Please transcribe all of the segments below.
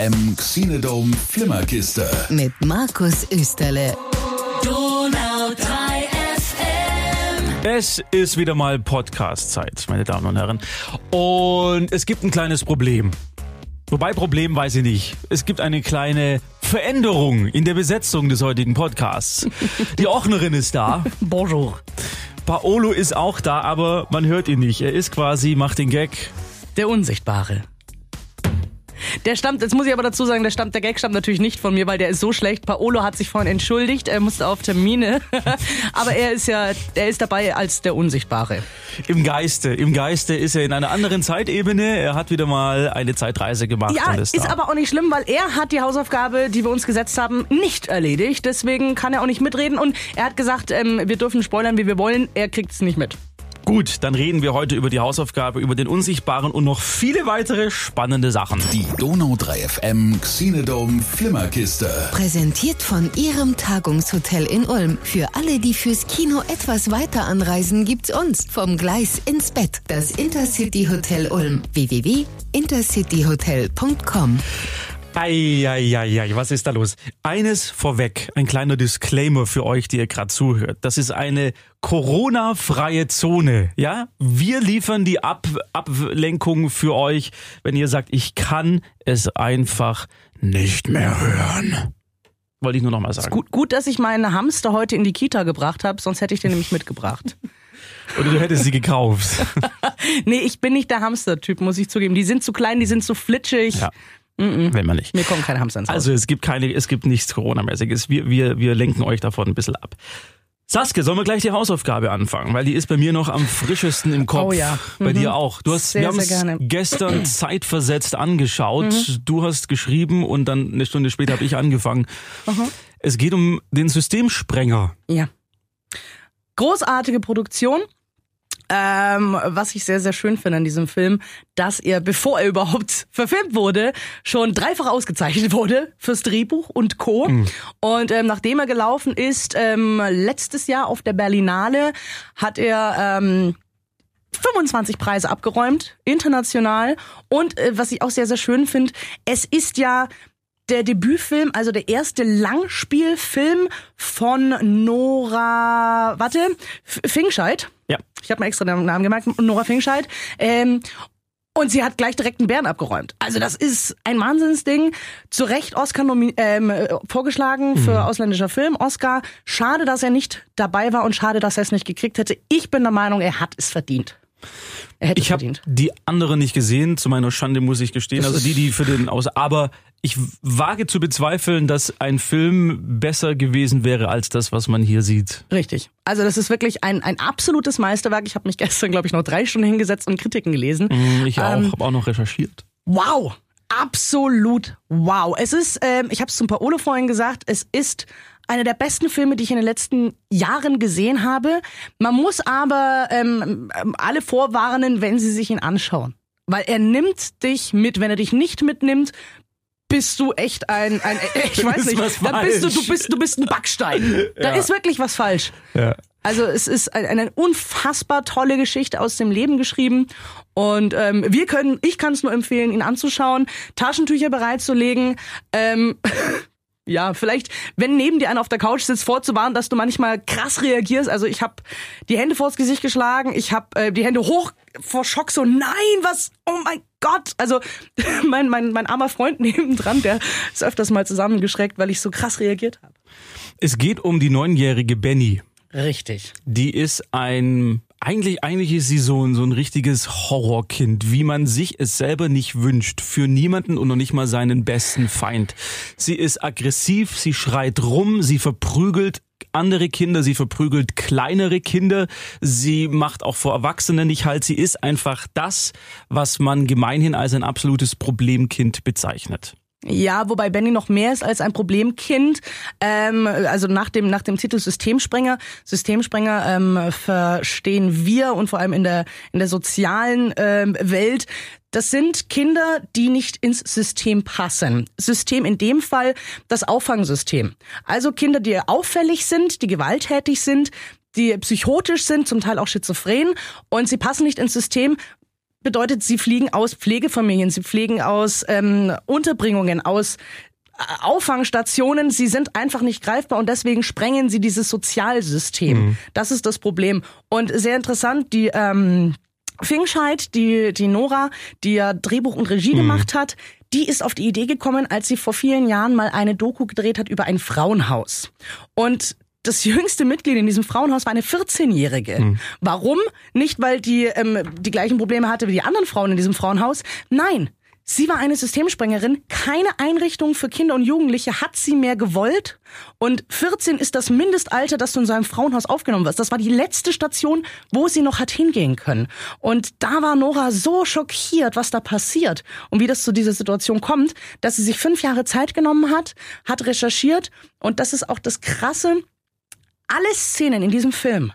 FM Xenodome Flimmerkiste. Mit Markus Österle. Donau 3 FM. Es ist wieder mal Podcast-Zeit, meine Damen und Herren. Und es gibt ein kleines Problem. Wobei Problem weiß ich nicht. Es gibt eine kleine Veränderung in der Besetzung des heutigen Podcasts. Die Ochnerin ist da. Bonjour. Paolo ist auch da, aber man hört ihn nicht. Er ist quasi, macht den Gag. Der Unsichtbare. Der stammt, jetzt muss ich aber dazu sagen, der stammt, der Gag stammt natürlich nicht von mir, weil der ist so schlecht. Paolo hat sich vorhin entschuldigt, er musste auf Termine. aber er ist ja, er ist dabei als der Unsichtbare. Im Geiste. Im Geiste ist er in einer anderen Zeitebene. Er hat wieder mal eine Zeitreise gemacht. Ja, ist ist aber auch nicht schlimm, weil er hat die Hausaufgabe, die wir uns gesetzt haben, nicht erledigt. Deswegen kann er auch nicht mitreden und er hat gesagt, ähm, wir dürfen spoilern, wie wir wollen. Er kriegt es nicht mit. Gut, dann reden wir heute über die Hausaufgabe, über den Unsichtbaren und noch viele weitere spannende Sachen. Die Donau 3 FM Xenodome Flimmerkiste. Präsentiert von Ihrem Tagungshotel in Ulm. Für alle, die fürs Kino etwas weiter anreisen, gibt's uns. Vom Gleis ins Bett. Das Intercity Hotel Ulm. www.intercityhotel.com. Eieiei, was ist da los? Eines vorweg, ein kleiner Disclaimer für euch, die ihr gerade zuhört. Das ist eine Corona-freie Zone, ja? Wir liefern die Ab Ablenkung für euch, wenn ihr sagt, ich kann es einfach nicht mehr hören. Wollte ich nur noch mal sagen. Gut, gut, dass ich meinen Hamster heute in die Kita gebracht habe, sonst hätte ich den nämlich mitgebracht. Oder du hättest sie gekauft. nee, ich bin nicht der Hamster-Typ, muss ich zugeben. Die sind zu klein, die sind zu flitschig. Ja. Wenn man nicht. Mir kommen keine Hamster ins Haus. Also es gibt keine, es gibt nichts Corona-mäßiges. Wir, wir, wir lenken euch davon ein bisschen ab. Saskia, sollen wir gleich die Hausaufgabe anfangen? Weil die ist bei mir noch am frischesten im Kopf. Oh ja. Bei Mhm. dir auch. Du hast, Sehr, wir haben. Mhm. es gestern zeitversetzt angeschaut. Du hast geschrieben und dann eine Stunde später habe ich angefangen. Es geht um den Systemsprenger. Ja. Großartige Produktion. Ähm, was ich sehr, sehr schön finde an diesem Film, dass er, bevor er überhaupt verfilmt wurde, schon dreifach ausgezeichnet wurde fürs Drehbuch und Co. Und ähm, nachdem er gelaufen ist, ähm, letztes Jahr auf der Berlinale, hat er ähm, 25 Preise abgeräumt, international. Und äh, was ich auch sehr, sehr schön finde, es ist ja der Debütfilm, also der erste Langspielfilm von Nora, warte, F- Fingscheid. Ja. Ich habe mir extra den Namen gemerkt, Nora Fingscheid. Ähm, und sie hat gleich direkt einen Bären abgeräumt. Also das ist ein Wahnsinnsding. Zu Recht Oscar ähm, äh, vorgeschlagen für ausländischer Film. Oscar. Schade, dass er nicht dabei war und schade, dass er es nicht gekriegt hätte. Ich bin der Meinung, er hat es verdient. Er hätte es Ich habe verdient. die andere nicht gesehen, zu meiner Schande muss ich gestehen. Das Also die, die für den aus. Aber ich wage zu bezweifeln, dass ein Film besser gewesen wäre als das, was man hier sieht. Richtig. Also das ist wirklich ein, ein absolutes Meisterwerk. Ich habe mich gestern, glaube ich, noch drei Stunden hingesetzt und Kritiken gelesen. Ich auch, Ähm, habe auch noch recherchiert. Wow. Absolut wow. Es ist, ähm, ich habe es zum Paolo vorhin gesagt, es ist einer der besten Filme, die ich in den letzten Jahren gesehen habe. Man muss aber ähm, ähm, alle vorwarnen, wenn sie sich ihn anschauen. Weil er nimmt dich mit. Wenn er dich nicht mitnimmt, bist du echt ein, ein ich weiß nicht, was dann bist du, du bist, du bist ein Backstein. Da Ja. ist wirklich was falsch. Ja. Also es ist ein- eine unfassbar tolle Geschichte aus dem Leben geschrieben und ähm, wir können, ich kann es nur empfehlen, ihn anzuschauen, Taschentücher bereitzulegen. Ähm, ja, vielleicht, wenn neben dir einer auf der Couch sitzt, vorzuwarnen, dass du manchmal krass reagierst. Also ich habe die Hände vors Gesicht geschlagen, ich habe äh, die Hände hoch vor Schock so, nein, was, oh mein Gott. Also mein, mein, mein armer Freund nebendran, der ist öfters mal zusammengeschreckt, weil ich so krass reagiert habe. Es geht um die neunjährige Benny. Richtig. Die ist ein, eigentlich, eigentlich ist sie so ein, so ein richtiges Horrorkind, wie man sich es selber nicht wünscht. Für niemanden und noch nicht mal seinen besten Feind. Sie ist aggressiv, sie schreit rum, sie verprügelt andere Kinder, sie verprügelt kleinere Kinder, sie macht auch vor Erwachsenen nicht halt, sie ist einfach das, was man gemeinhin als ein absolutes Problemkind bezeichnet. Ja, wobei Benny noch mehr ist als ein Problemkind. Ähm, also nach dem nach dem Titel Systemsprenger. Systemsprenger ähm, verstehen wir und vor allem in der in der sozialen ähm, Welt. Das sind Kinder, die nicht ins System passen. System in dem Fall das Auffangsystem. Also Kinder, die auffällig sind, die gewalttätig sind, die psychotisch sind, zum Teil auch schizophren und sie passen nicht ins System, bedeutet, sie fliegen aus Pflegefamilien, sie fliegen aus ähm, Unterbringungen, aus äh, Auffangstationen, sie sind einfach nicht greifbar und deswegen sprengen sie dieses Sozialsystem. Das ist das Problem. Und sehr interessant, die ähm, Fingscheid, die, die Nora, die ja Drehbuch und Regie gemacht hat, die ist auf die Idee gekommen, als sie vor vielen Jahren mal eine Doku gedreht hat über ein Frauenhaus. Und das jüngste Mitglied in diesem Frauenhaus war eine 14-Jährige. Warum? Nicht, weil die ähm, die gleichen Probleme hatte wie die anderen Frauen in diesem Frauenhaus. Nein, sie war eine Systemsprengerin. Keine Einrichtung für Kinder und Jugendliche hat sie mehr gewollt. Und 14 ist das Mindestalter, das du in so einem Frauenhaus aufgenommen wirst. Das war die letzte Station, wo sie noch hat hingehen können. Und da war Nora so schockiert, was da passiert und wie das zu dieser Situation kommt, dass sie sich fünf Jahre Zeit genommen hat, hat recherchiert. Und das ist auch das Krasse alle Szenen in diesem Film,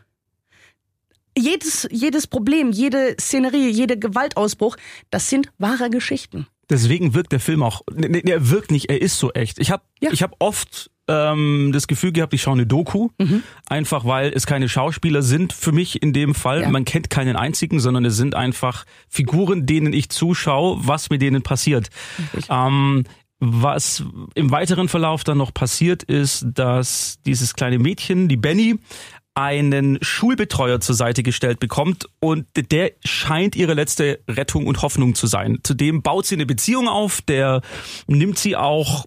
jedes, jedes Problem, jede Szenerie, jeder Gewaltausbruch, das sind wahre Geschichten. Deswegen wirkt der Film auch, ne, er wirkt nicht, er ist so echt. Ich habe Ja. ich hab oft ähm, das Gefühl gehabt, ich schaue eine Doku, einfach weil es keine Schauspieler sind für mich in dem Fall. Ja. Man kennt keinen einzigen, sondern es sind einfach Figuren, denen ich zuschaue, was mit denen passiert. Ähm, was im weiteren Verlauf dann noch passiert ist, dass dieses kleine Mädchen, die Benny, einen Schulbetreuer zur Seite gestellt bekommt und der scheint ihre letzte Rettung und Hoffnung zu sein. Zudem baut sie eine Beziehung auf, der nimmt sie auch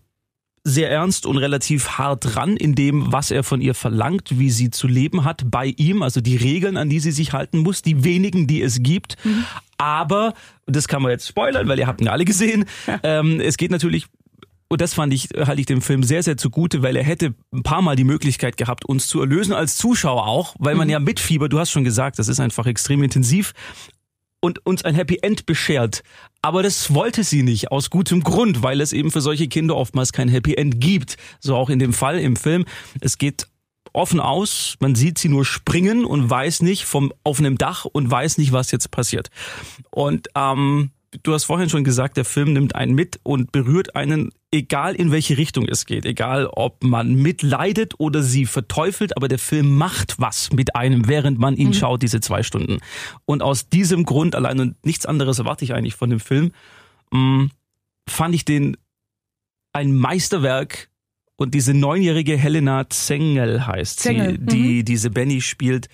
sehr ernst und relativ hart ran in dem, was er von ihr verlangt, wie sie zu leben hat bei ihm, also die Regeln, an die sie sich halten muss, die wenigen, die es gibt. Aber, und das kann man jetzt spoilern, weil ihr habt ihn alle gesehen, ähm, es geht natürlich und das fand ich, halte ich dem Film sehr, sehr zugute, weil er hätte ein paar Mal die Möglichkeit gehabt, uns zu erlösen, als Zuschauer auch, weil man ja mitfiebert, du hast schon gesagt, das ist einfach extrem intensiv und uns ein Happy End beschert. Aber das wollte sie nicht, aus gutem Grund, weil es eben für solche Kinder oftmals kein Happy End gibt. So auch in dem Fall im Film. Es geht offen aus, man sieht sie nur springen und weiß nicht vom auf einem Dach und weiß nicht, was jetzt passiert. Und ähm, du hast vorhin schon gesagt, der Film nimmt einen mit und berührt einen, egal in welche Richtung es geht, egal ob man mitleidet oder sie verteufelt, aber der Film macht was mit einem, während man ihn schaut, diese zwei Stunden. Und aus diesem Grund allein und nichts anderes erwarte ich eigentlich von dem Film, mh, fand ich den ein Meisterwerk und diese neunjährige Helena Zengel heißt Zengel, sie, die diese Benny spielt.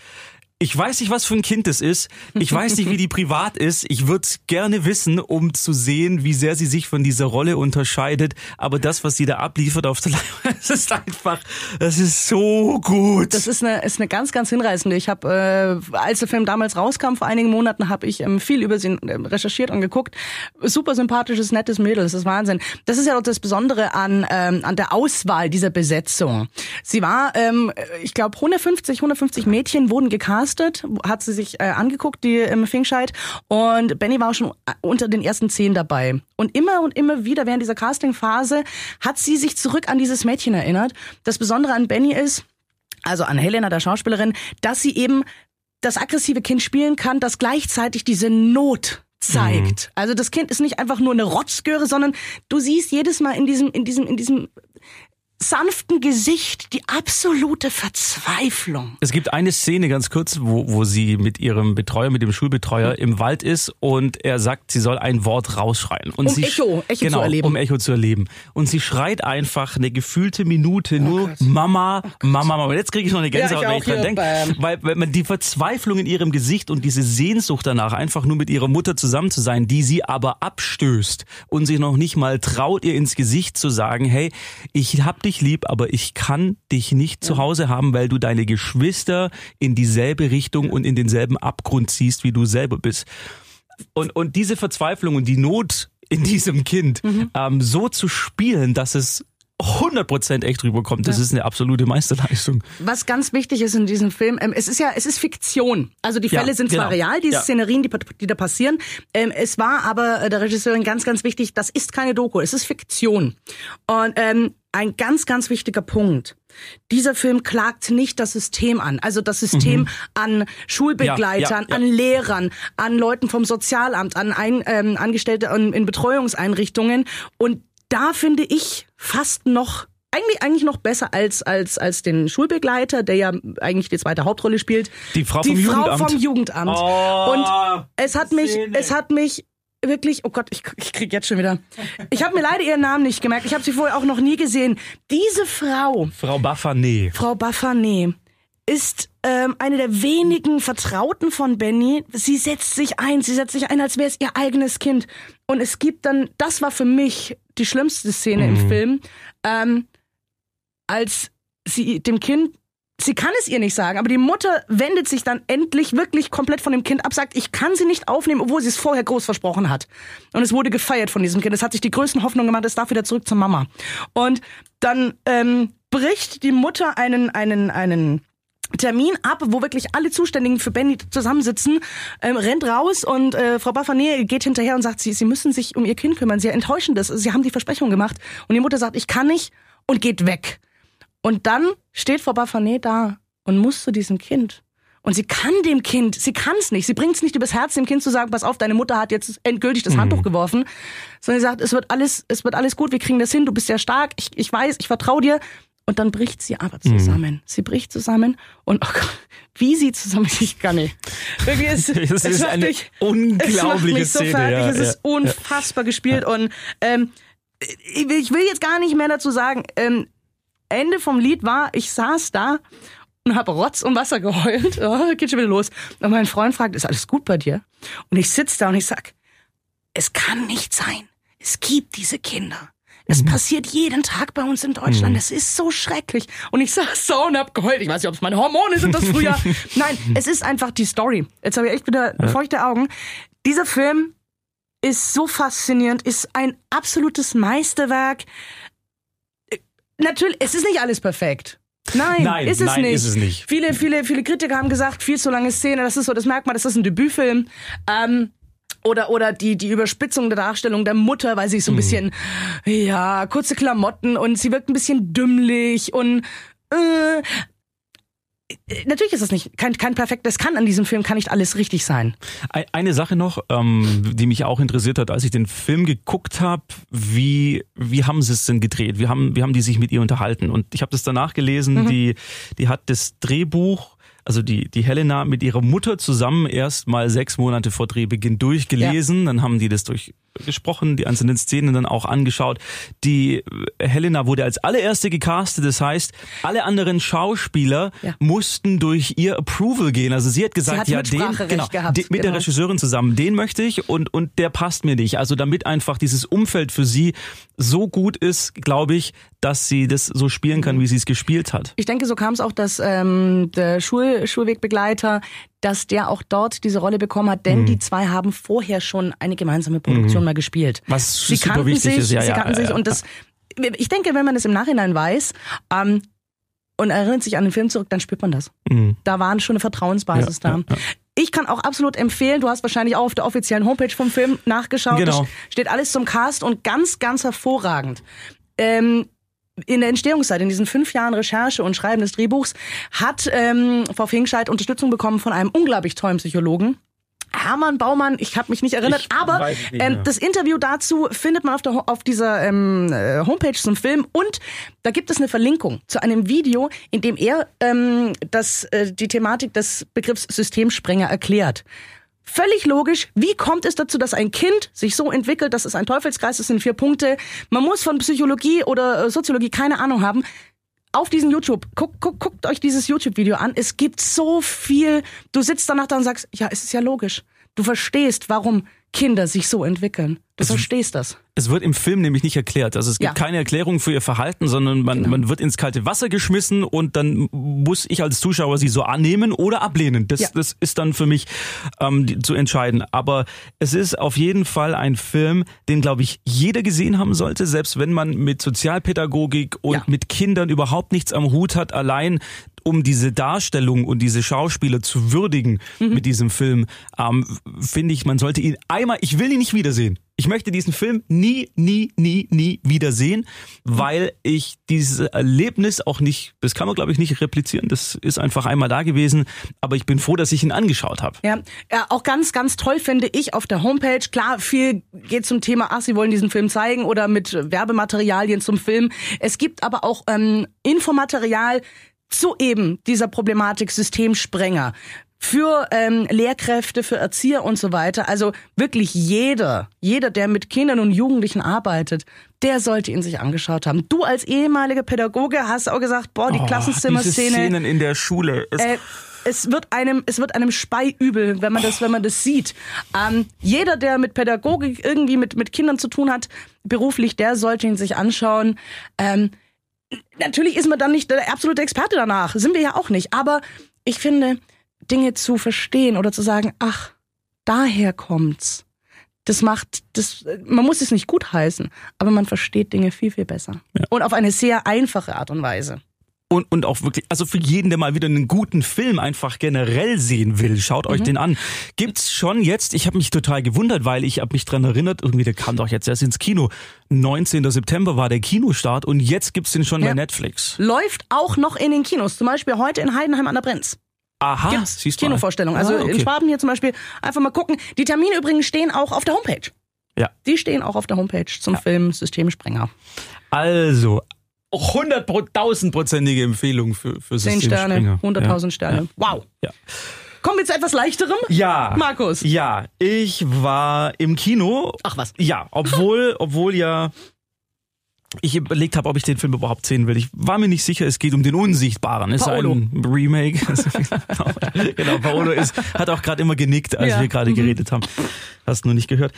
Ich weiß nicht, was für ein Kind es ist. Ich weiß nicht, wie die privat ist. Ich würde gerne wissen, um zu sehen, wie sehr sie sich von dieser Rolle unterscheidet. Aber das, was sie da abliefert auf der Leinwand, das ist einfach, das ist so gut. Das ist eine, ist eine ganz, ganz hinreißende. Ich habe, äh, als der Film damals rauskam, vor einigen Monaten, habe ich ähm, viel über sie ähm, recherchiert und geguckt. Super sympathisches, nettes Mädel, das ist Wahnsinn. Das ist ja auch das Besondere an, ähm, an der Auswahl dieser Besetzung. Sie war, ähm, ich glaube, 150, 150 Mädchen wurden gecastet, hat sie sich äh, angeguckt, die ähm, Fingscheid. Und Benny war auch schon äh, unter den ersten zehn dabei. Und immer und immer wieder während dieser Castingphase hat sie sich zurück an dieses Mädchen erinnert. Das Besondere an Benny ist, also an Helena, der Schauspielerin, dass sie eben das aggressive Kind spielen kann, das gleichzeitig diese Not zeigt. Also das Kind ist nicht einfach nur eine Rotzgöre, sondern du siehst jedes Mal in diesem, in diesem, in diesem sanften Gesicht die absolute Verzweiflung. Es gibt eine Szene ganz kurz, wo, wo sie mit ihrem Betreuer, mit dem Schulbetreuer im Wald ist und er sagt, sie soll ein Wort rausschreien. Und Um sie Echo, Echo genau, zu erleben. Um Echo zu erleben. Und sie schreit einfach eine gefühlte Minute nur Oh. Mama, Mama, Mama. Jetzt kriege ich noch eine Gänsehaut, Ja, wenn ich dran denke. Weil, weil man die Verzweiflung in ihrem Gesicht und diese Sehnsucht danach, einfach nur mit ihrer Mutter zusammen zu sein, die sie aber abstößt und sich noch nicht mal traut, ihr ins Gesicht zu sagen, hey, ich hab dich lieb, aber ich kann dich nicht zu Hause haben, weil du deine Geschwister in dieselbe Richtung und in denselben Abgrund ziehst, wie du selber bist. Und, und diese Verzweiflung und die Not in diesem Kind ähm, so zu spielen, dass es 100% echt rüberkommt, das ist eine absolute Meisterleistung. Was ganz wichtig ist in diesem Film, ähm, es ist ja, es ist Fiktion. Also die Ja, Fälle sind zwar genau. real, diese Ja. Szenerien, die, die da passieren. Ähm, es war aber äh, der Regisseurin ganz, ganz wichtig, das ist keine Doku, es ist Fiktion. Und ähm, ein ganz, ganz wichtiger Punkt. Dieser Film klagt nicht das System an. Also das System an Schulbegleitern, Ja, ja, ja. an Lehrern, an Leuten vom Sozialamt, an ein, ähm, Angestellte in, in Betreuungseinrichtungen. Und da finde ich fast noch eigentlich, eigentlich noch besser als, als, als den Schulbegleiter, der ja eigentlich die zweite Hauptrolle spielt. Die Frau die vom Frau Jugendamt. vom Jugendamt. Oh, Und es hat mich, Szene. es hat mich wirklich, oh Gott, ich, ich krieg jetzt schon wieder. Ich habe mir leider ihren Namen nicht gemerkt. Ich habe sie vorher auch noch nie gesehen. Diese Frau, Frau Baffanet. Frau Baffanet, ist ähm, eine der wenigen Vertrauten von Benny. Sie setzt sich ein, sie setzt sich ein, als wäre es ihr eigenes Kind. Und es gibt dann, das war für mich die schlimmste Szene im Film, ähm, als sie dem Kind, sie kann es ihr nicht sagen, aber die Mutter wendet sich dann endlich wirklich komplett von dem Kind ab, sagt, ich kann sie nicht aufnehmen, obwohl sie es vorher groß versprochen hat. Und es wurde gefeiert von diesem Kind. Es hat sich die größten Hoffnungen gemacht, es darf wieder zurück zur Mama. Und dann ähm, bricht die Mutter einen, einen, einen Termin ab, wo wirklich alle Zuständigen für Benny zusammensitzen, ähm, rennt raus und äh, Frau Baffanet geht hinterher und sagt, sie, sie müssen sich um ihr Kind kümmern. Sie enttäuschen das. Sie haben die Versprechung gemacht. Und die Mutter sagt, ich kann nicht und geht weg. Und dann steht Frau Baffanet da und muss zu diesem Kind. Und sie kann dem Kind, sie kann es nicht. Sie bringt es nicht übers Herz, dem Kind zu sagen, pass auf, deine Mutter hat jetzt endgültig das Handtuch geworfen. Sondern sie sagt, es wird alles, es wird alles gut, wir kriegen das hin, du bist ja stark, ich, ich weiß, ich vertraue dir. Und dann bricht sie aber zusammen. Sie bricht zusammen und oh Gott, wie sie zusammen, ich kann nicht. Wirklich, es, Es ist eine mich- unglaubliche es mich so Szene, fertig. ja, es ist ja, unfassbar gespielt und ähm, ich will- ich will jetzt gar nicht mehr dazu sagen. Ähm, Ende vom Lied war, ich saß da und habe Rotz und Wasser geheult. Oh, geht schon wieder los. Und mein Freund fragt, ist alles gut bei dir? Und ich sitz da und ich sag, es kann nicht sein. Es gibt diese Kinder. Es passiert jeden Tag bei uns in Deutschland. Es ist so schrecklich. Und ich saß so und hab geheult. Ich weiß nicht, ob es meine Hormone sind, das Frühjahr. Nein, es ist einfach die Story. Jetzt habe ich echt wieder feuchte Augen. Dieser Film ist so faszinierend, ist ein absolutes Meisterwerk. Natürlich, es ist nicht alles perfekt. Nein, Nein, ist es nein, nicht. ist es nicht. Viele, viele, viele Kritiker haben gesagt, viel zu lange Szene, das ist so das Merkmal, das ist ein Debütfilm. Ähm, oder, oder die, die Überspitzung der Darstellung der Mutter, weil sie Mhm. so ein bisschen, ja, kurze Klamotten und sie wirkt ein bisschen dümmlich und äh, natürlich ist das nicht kein, kein perfektes kann an diesem Film kann nicht alles richtig sein. Ein- Eine Sache noch, ähm, die mich auch interessiert hat, als ich den Film geguckt habe, wie, wie haben sie es denn gedreht? Wie haben, wie haben die sich mit ihr unterhalten? Und ich habe das danach gelesen, die, die hat das Drehbuch, also die, die Helena mit ihrer Mutter zusammen erst mal sechs Monate vor Drehbeginn durchgelesen. Dann haben die das durchgesprochen, die einzelnen Szenen dann auch angeschaut. Die äh, Helena wurde als allererste gecastet, das heißt, alle anderen Schauspieler Ja. mussten durch ihr Approval gehen. Also sie hat gesagt, hat ja, den, genau, gehabt, den, mit der genau. Regisseurin zusammen, den möchte ich und, und der passt mir nicht. Also damit einfach dieses Umfeld für sie so gut ist, glaube ich, dass sie das so spielen kann, wie sie es gespielt hat. Ich denke, so kam es auch, dass ähm, der Schul Schulwegbegleiter, dass der auch dort diese Rolle bekommen hat, denn die zwei haben vorher schon eine gemeinsame Produktion mal gespielt. Was sie super kannten sich, ist, ja, sie ja, kannten ja, sich und das. Ich denke, wenn man es im Nachhinein weiß ähm, und erinnert sich an den Film zurück, dann spürt man das. Mhm. Da waren schon eine Vertrauensbasis Ja, da. ja, ja. Ich kann auch absolut empfehlen, du hast wahrscheinlich auch auf der offiziellen Homepage vom Film nachgeschaut. Genau. Da steht alles zum Cast und ganz, ganz hervorragend. Ähm, in der Entstehungszeit, in diesen fünf Jahren Recherche und Schreiben des Drehbuchs, hat ähm, Frau Fingscheid Unterstützung bekommen von einem unglaublich tollen Psychologen. Hermann Baumann, ich habe mich nicht erinnert, Ich aber nicht ähm, das Interview dazu findet man auf, der, auf dieser ähm, äh, Homepage zum Film und da gibt es eine Verlinkung zu einem Video, in dem er ähm, das, äh, die Thematik des Begriffs Systemsprenger erklärt. Völlig logisch. Wie kommt es dazu, dass ein Kind sich so entwickelt? Das ist ein Teufelskreis, das sind vier Punkte. Man muss von Psychologie oder äh, Soziologie keine Ahnung haben. Auf diesen YouTube, guckt, guckt, guckt euch dieses YouTube-Video an. Es gibt so viel. Du sitzt danach da und sagst, ja, es ist ja logisch. Du verstehst, warum Kinder sich so entwickeln. Du verstehst das. Es wird im Film nämlich nicht erklärt. Also es gibt Ja. Genau. keine Erklärung für ihr Verhalten, sondern man, man wird ins kalte Wasser geschmissen und dann muss ich als Zuschauer sie so annehmen oder ablehnen. Das, Ja. das ist dann für mich ähm, die, zu entscheiden. Aber es ist auf jeden Fall ein Film, den, glaube ich, jeder gesehen haben sollte, selbst wenn man mit Sozialpädagogik und Ja. mit Kindern überhaupt nichts am Hut hat, allein um diese Darstellung und diese Schauspieler zu würdigen Mhm. mit diesem Film, ähm, finde ich, man sollte ihn einmal, ich will ihn nicht wiedersehen. Ich möchte diesen Film nie, nie, nie, nie wieder sehen, weil ich dieses Erlebnis auch nicht, das kann man glaube ich nicht replizieren, das ist einfach einmal da gewesen, aber ich bin froh, dass ich ihn angeschaut habe. Ja, ja, auch ganz, ganz toll finde ich auf der Homepage. Klar, viel geht zum Thema, ach, sie wollen diesen Film zeigen oder mit Werbematerialien zum Film. Es gibt aber auch ähm, Infomaterial zu eben dieser Problematik Systemsprenger für ähm, Lehrkräfte, für Erzieher und so weiter. Also wirklich jeder, jeder, der mit Kindern und Jugendlichen arbeitet, der sollte ihn sich angeschaut haben. Du als ehemaliger Pädagoge hast auch gesagt, boah, die Oh, Klassenzimmerszene. Diese Szenen in der Schule. Es, Äh, es wird einem, es wird einem Spei übel, wenn man das, wenn man das sieht. Ähm, jeder, der mit Pädagogik irgendwie mit, mit Kindern zu tun hat, beruflich, der sollte ihn sich anschauen. Ähm, natürlich ist man dann nicht der absolute Experte danach, sind wir ja auch nicht. Aber ich finde, Dinge zu verstehen oder zu sagen, ach, daher kommt's. Das macht, das, man muss es nicht gut heißen, aber man versteht Dinge viel, viel besser. Und auf eine sehr einfache Art und Weise. und, und auch wirklich, also für jeden, der mal wieder einen guten Film einfach generell sehen will, schaut Mhm. euch den an. Gibt's schon jetzt, ich habe mich total gewundert, weil ich habe mich dran erinnert, irgendwie der kam doch jetzt erst ins Kino. 19. September war der Kinostart und jetzt gibt's den schon Ja. bei Netflix. Läuft auch noch in den Kinos, zum Beispiel heute in Heidenheim an der Brenz. Aha, Gibt's siehst du mal. Kinovorstellung. Also Ah, okay. in Schwaben hier zum Beispiel einfach mal gucken. Die Termine übrigens stehen auch auf der Homepage. Ja. Die stehen auch auf der Homepage zum Film Systemsprenger. Also, 100.000-prozentige Empfehlung für, für 10 Sterne, Systemspringer. 100.000 Sterne. Wow. Ja. Kommen wir zu etwas leichterem? Ja. Markus. Ja, ich war im Kino. Ach was. Ja, obwohl, obwohl ja ich überlegt habe, ob ich den Film überhaupt sehen will. Ich war mir nicht sicher, es geht um den Unsichtbaren. Es ist ein Remake. genau, Paolo ist, hat auch gerade immer genickt, als Ja. wir gerade geredet haben. Hast nur nicht gehört.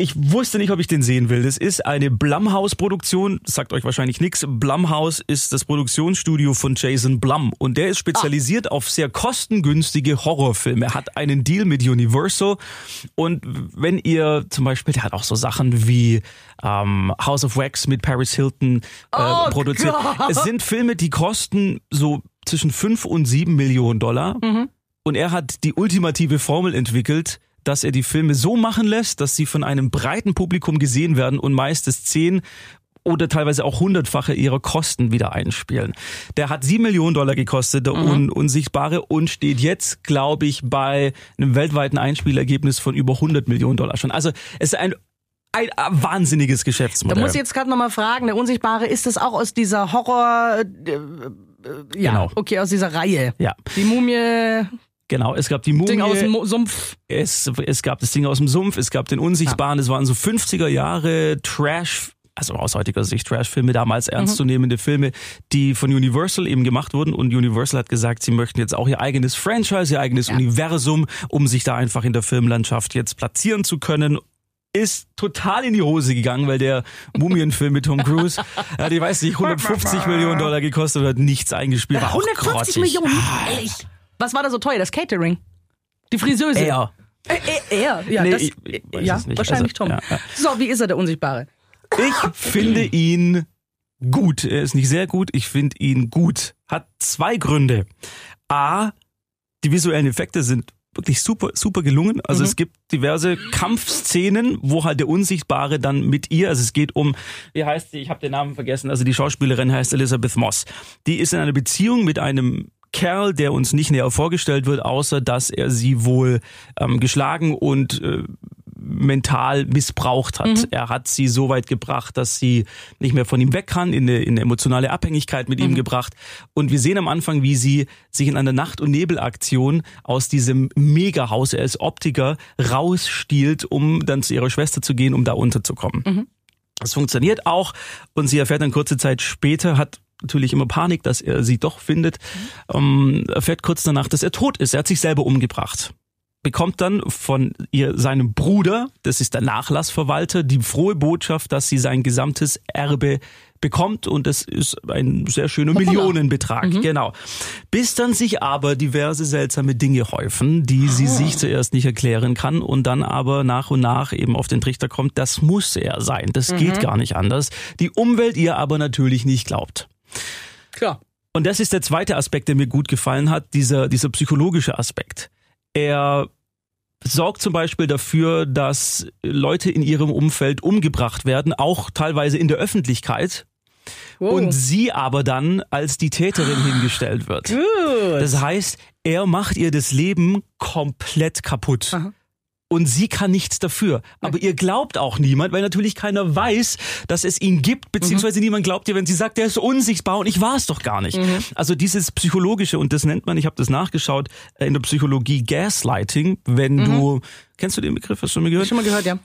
Ich wusste nicht, ob ich den sehen will. Das ist eine Blumhouse-Produktion. Sagt euch wahrscheinlich nichts. Blumhouse ist das Produktionsstudio von Jason Blum und der ist spezialisiert auf sehr kostengünstige Horrorfilme. Er hat einen Deal mit Universal und wenn ihr zum Beispiel, der hat auch so Sachen wie ähm, House of Wax mit Paris Hilton äh, Oh produziert. Gott. Es sind Filme, die kosten so zwischen fünf und sieben Millionen Dollar. Und er hat die ultimative Formel entwickelt, dass er die Filme so machen lässt, dass sie von einem breiten Publikum gesehen werden und meistens zehn oder teilweise auch hundertfache ihrer Kosten wieder einspielen. Der hat sieben Millionen Dollar gekostet, der Un Unsichtbare, und steht jetzt, glaube ich, bei einem weltweiten Einspielergebnis von über 100 Millionen Dollar schon. Also es ist ein, ein wahnsinniges Da Geschäftsmodell. muss ich jetzt gerade nochmal fragen, der Unsichtbare, ist das auch aus dieser Horror... Äh, äh, ja, Genau. okay, aus dieser Reihe. ja, Die Mumie, genau. Es gab die Mumie. Ding aus dem Mo- Sumpf. Es, es gab das Ding aus dem Sumpf, es gab den Unsichtbaren, es waren so 50er Jahre Trash, also aus heutiger Sicht Trash-Filme, damals ernstzunehmende Filme, die von Universal eben gemacht wurden und Universal hat gesagt, sie möchten jetzt auch ihr eigenes Franchise, ihr eigenes Universum, um sich da einfach in der Filmlandschaft jetzt platzieren zu können ist total in die Hose gegangen, weil der Mumienfilm mit Tom Cruise hat, ich weiß nicht, 150 Millionen Dollar gekostet und hat nichts eingespielt. War auch 150 grottig. Millionen? Ehrlich? Was war da so teuer? Das Catering? Die Friseuse? Er. Äh, äh, er, ja, Nee, das, ich- ich ja wahrscheinlich Also, Tom. ja, ja. So, wie ist er, der Unsichtbare? Ich finde ihn gut. Er ist nicht sehr gut, ich finde ihn gut. Hat zwei Gründe. A, die visuellen Effekte sind wirklich super, super gelungen. Also es gibt diverse Kampfszenen, wo halt der Unsichtbare dann mit ihr, also es geht um, wie heißt sie, ich habe den Namen vergessen, also die Schauspielerin heißt Elizabeth Moss. Die ist in einer Beziehung mit einem Kerl, der uns nicht näher vorgestellt wird, außer dass er sie wohl ähm, geschlagen und äh, mental missbraucht hat. Er hat sie so weit gebracht, dass sie nicht mehr von ihm weg kann, in eine, in eine emotionale Abhängigkeit mit ihm gebracht. Und wir sehen am Anfang, wie sie sich in einer Nacht- und Nebelaktion aus diesem Megahaus, er ist Optiker, rausstiehlt, um dann zu ihrer Schwester zu gehen, um da unterzukommen. Das funktioniert auch und sie erfährt dann kurze Zeit später, hat natürlich immer Panik, dass er sie doch findet, ähm, erfährt kurz danach, dass er tot ist. Er hat sich selber umgebracht. Bekommt dann von ihr seinem Bruder, das ist der Nachlassverwalter, die frohe Botschaft, dass sie sein gesamtes Erbe bekommt. Und das ist ein sehr schöner Millionenbetrag, genau. Bis dann sich aber diverse seltsame Dinge häufen, die sie sich zuerst nicht erklären kann und dann aber nach und nach eben auf den Trichter kommt, das muss er sein, das geht gar nicht anders. Die Umwelt ihr aber natürlich nicht glaubt. Klar. Und das ist der zweite Aspekt, der mir gut gefallen hat, dieser, dieser psychologische Aspekt. Er sorgt zum Beispiel dafür, dass Leute in ihrem Umfeld umgebracht werden, auch teilweise in der Öffentlichkeit. Wow. Und sie aber dann als die Täterin hingestellt wird. Gut. Das heißt, er macht ihr das Leben komplett kaputt. Und sie kann nichts dafür. Aber ihr glaubt auch niemand, weil natürlich keiner weiß, dass es ihn gibt, beziehungsweise niemand glaubt ihr, wenn sie sagt, der ist unsichtbar und ich war es doch gar nicht. Also dieses psychologische, und das nennt man, ich habe das nachgeschaut, äh, in der Psychologie Gaslighting, wenn du, kennst du den Begriff, hast du schon mal gehört? Schon mal gehört, ja.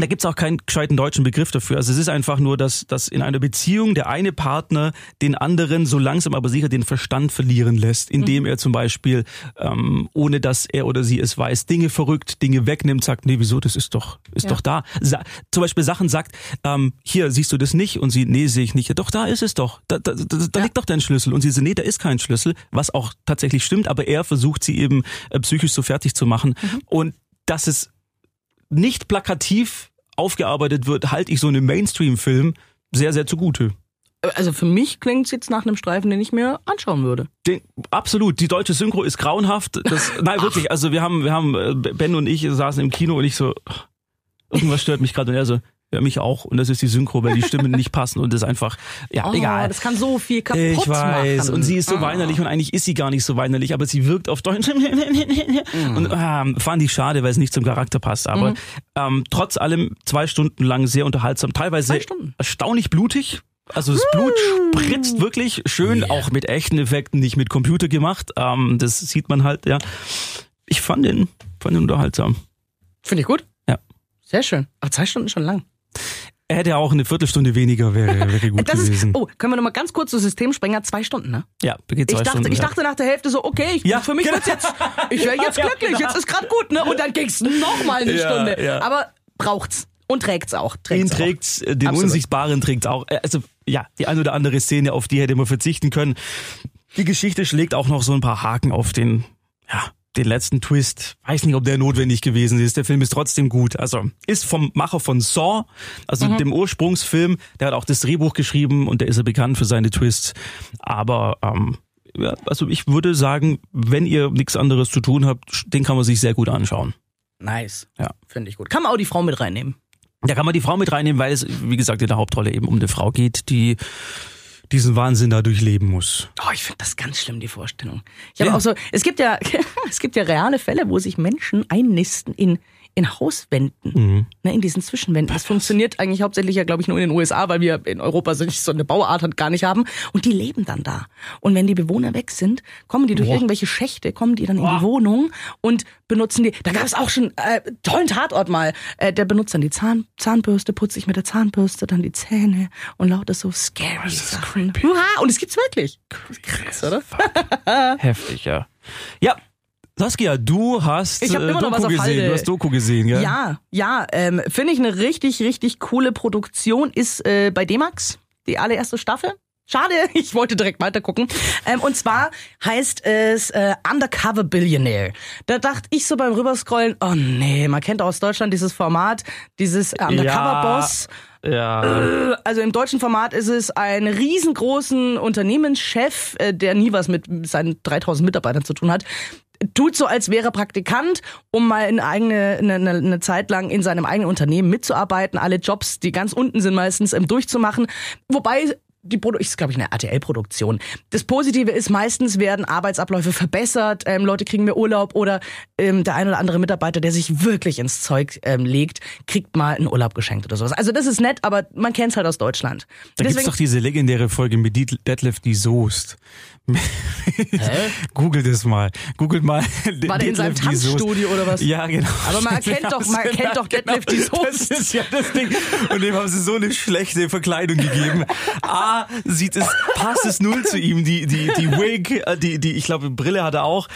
Da gibt's auch keinen gescheiten deutschen Begriff dafür. Also es ist einfach nur, dass, dass in einer Beziehung der eine Partner den anderen so langsam aber sicher den Verstand verlieren lässt, indem er zum Beispiel, ähm, ohne dass er oder sie es weiß, Dinge verrückt, Dinge wegnimmt, sagt, nee, wieso, das ist doch, ist Ja. doch da. Sa zum Beispiel Sachen sagt, ähm, hier, siehst du das nicht? Und sie, nee, sehe ich nicht. Ja, doch, da ist es doch. Da, da, da, da Ja. liegt doch dein Schlüssel. Und sie so, nee, da ist kein Schlüssel, was auch tatsächlich stimmt, aber er versucht sie eben äh, psychisch so fertig zu machen. Und dass es nicht plakativ aufgearbeitet wird, halte ich so einem Mainstream-Film sehr, sehr zugute. Also für mich klingt's jetzt nach einem Streifen, den ich mir anschauen würde. Den, absolut, die deutsche Synchro ist grauenhaft. Das, nein, wirklich, also wir haben, wir haben, äh, Ben und ich saßen im Kino und ich so, irgendwas stört mich gerade und er so, ja, mich auch. Und das ist die Synchro, weil die Stimmen nicht passen und das einfach, ja, Oh, egal. Das kann so viel kaputt Ich weiß. machen. Und sie ist so Ah. weinerlich und eigentlich ist sie gar nicht so weinerlich, aber sie wirkt auf Deutsch. und ähm, fand ich schade, weil es nicht zum Charakter passt. Aber ähm, trotz allem zwei Stunden lang sehr unterhaltsam, teilweise erstaunlich blutig. Also das Blut spritzt wirklich schön, auch mit echten Effekten, nicht mit Computer gemacht. Ähm, das sieht man halt, ja. Ich fand den, fand den unterhaltsam. Finde ich gut. Ja. Sehr schön. Ach, zwei Stunden schon lang. Er hätte auch eine Viertelstunde weniger, wäre, wäre gut Das gewesen. ist, oh, können wir noch mal ganz kurz zu Systemsprenger? Zwei Stunden, ne? ja, geht zwei Ich dachte, Stunden. ich ja. dachte nach der Hälfte so, okay, ich, Ja, für mich genau. wird's jetzt, ich wäre jetzt glücklich, genau. jetzt ist gerade gut, ne? Und dann ging's noch mal eine Ja, Stunde. ja. Aber braucht's und trägt's auch. Den Trägt's auch. trägt's, äh, den Absolut. Unsichtbaren trägt's auch. Äh, Also ja, die ein oder andere Szene, auf die hätte man verzichten können. Die Geschichte schlägt auch noch so ein paar Haken auf den, ja, den letzten Twist. Weiß nicht, ob der notwendig gewesen ist. Der Film ist trotzdem gut. Also ist vom Macher von Saw, also Mhm. dem Ursprungsfilm. Der hat auch das Drehbuch geschrieben und der ist ja bekannt für seine Twists. Aber ähm, ja, also ich würde sagen, wenn ihr nichts anderes zu tun habt, den kann man sich sehr gut anschauen. Nice. Ja. Finde ich gut. Kann man auch die Frau mit reinnehmen. Da kann man die Frau mit reinnehmen, weil es, wie gesagt, in der Hauptrolle eben um eine Frau geht, die diesen Wahnsinn da durchleben muss. Oh, ich finde das ganz schlimm, die Vorstellung. Ich habe Ja. auch so, es gibt ja, es gibt ja reale Fälle, wo sich Menschen einnisten in, in Hauswänden, ne, in diesen Zwischenwänden. Das funktioniert eigentlich hauptsächlich ja, glaube ich, nur in den USA, weil wir in Europa so nicht so eine Bauart hat, gar nicht haben. Und die leben dann da. Und wenn die Bewohner weg sind, kommen die durch Boah. irgendwelche Schächte, kommen die dann in die Wohnung und benutzen die. Da gab es auch schon äh, tollen Tatort mal. Äh, der benutzt dann die Zahn, Zahnbürste, putzt sich mit der Zahnbürste dann die Zähne und lauter so scary Sachen. Huha, und es gibt's wirklich. Krass, oder? Heftig, ja. Ja, Saskia, du hast Ich hab äh, immer noch Doku was auf gesehen. Halde. Du hast Doku gesehen, gell? Ja, ja, ähm, finde ich eine richtig, richtig coole Produktion. Ist äh, bei D-Max die allererste Staffel. Schade, ich wollte direkt weitergucken. Ähm, und zwar heißt es äh, Undercover Billionaire. Da dachte ich so beim Rüberscrollen, oh nee, man kennt aus Deutschland dieses Format, dieses äh, Undercover Boss. Ja, Also im deutschen Format ist es ein riesengroßen Unternehmenschef, äh, der nie was mit seinen 3000 Mitarbeitern zu tun hat. Tut so, als wäre Praktikant, um mal in eigene, eine, eine, Zeit lang in seinem eigenen Unternehmen mitzuarbeiten, alle Jobs, die ganz unten sind, meistens ähm, durchzumachen. Wobei die Produ ist, glaube ich, eine RTL-Produktion. Das Positive ist, meistens werden Arbeitsabläufe verbessert, ähm, Leute kriegen mehr Urlaub oder ähm, der ein oder andere Mitarbeiter, der sich wirklich ins Zeug ähm, legt, kriegt mal einen Urlaub geschenkt oder sowas. Also das ist nett, aber man kennt's halt aus Deutschland. da gibt's doch diese legendäre Folge mit Detlef die Soest. Google das mal. Googelt mal. War der in seinem. Tanzstudio oder was? Ja, genau. Aber man erkennt doch- man erkennt doch Detlef die Soest. Das ist ja das Ding. Und dem haben sie so eine schlechte Verkleidung gegeben. A, sieht es, passt es null zu ihm, die, die, die Wig, äh, die, die, ich glaube, Brille hat er auch.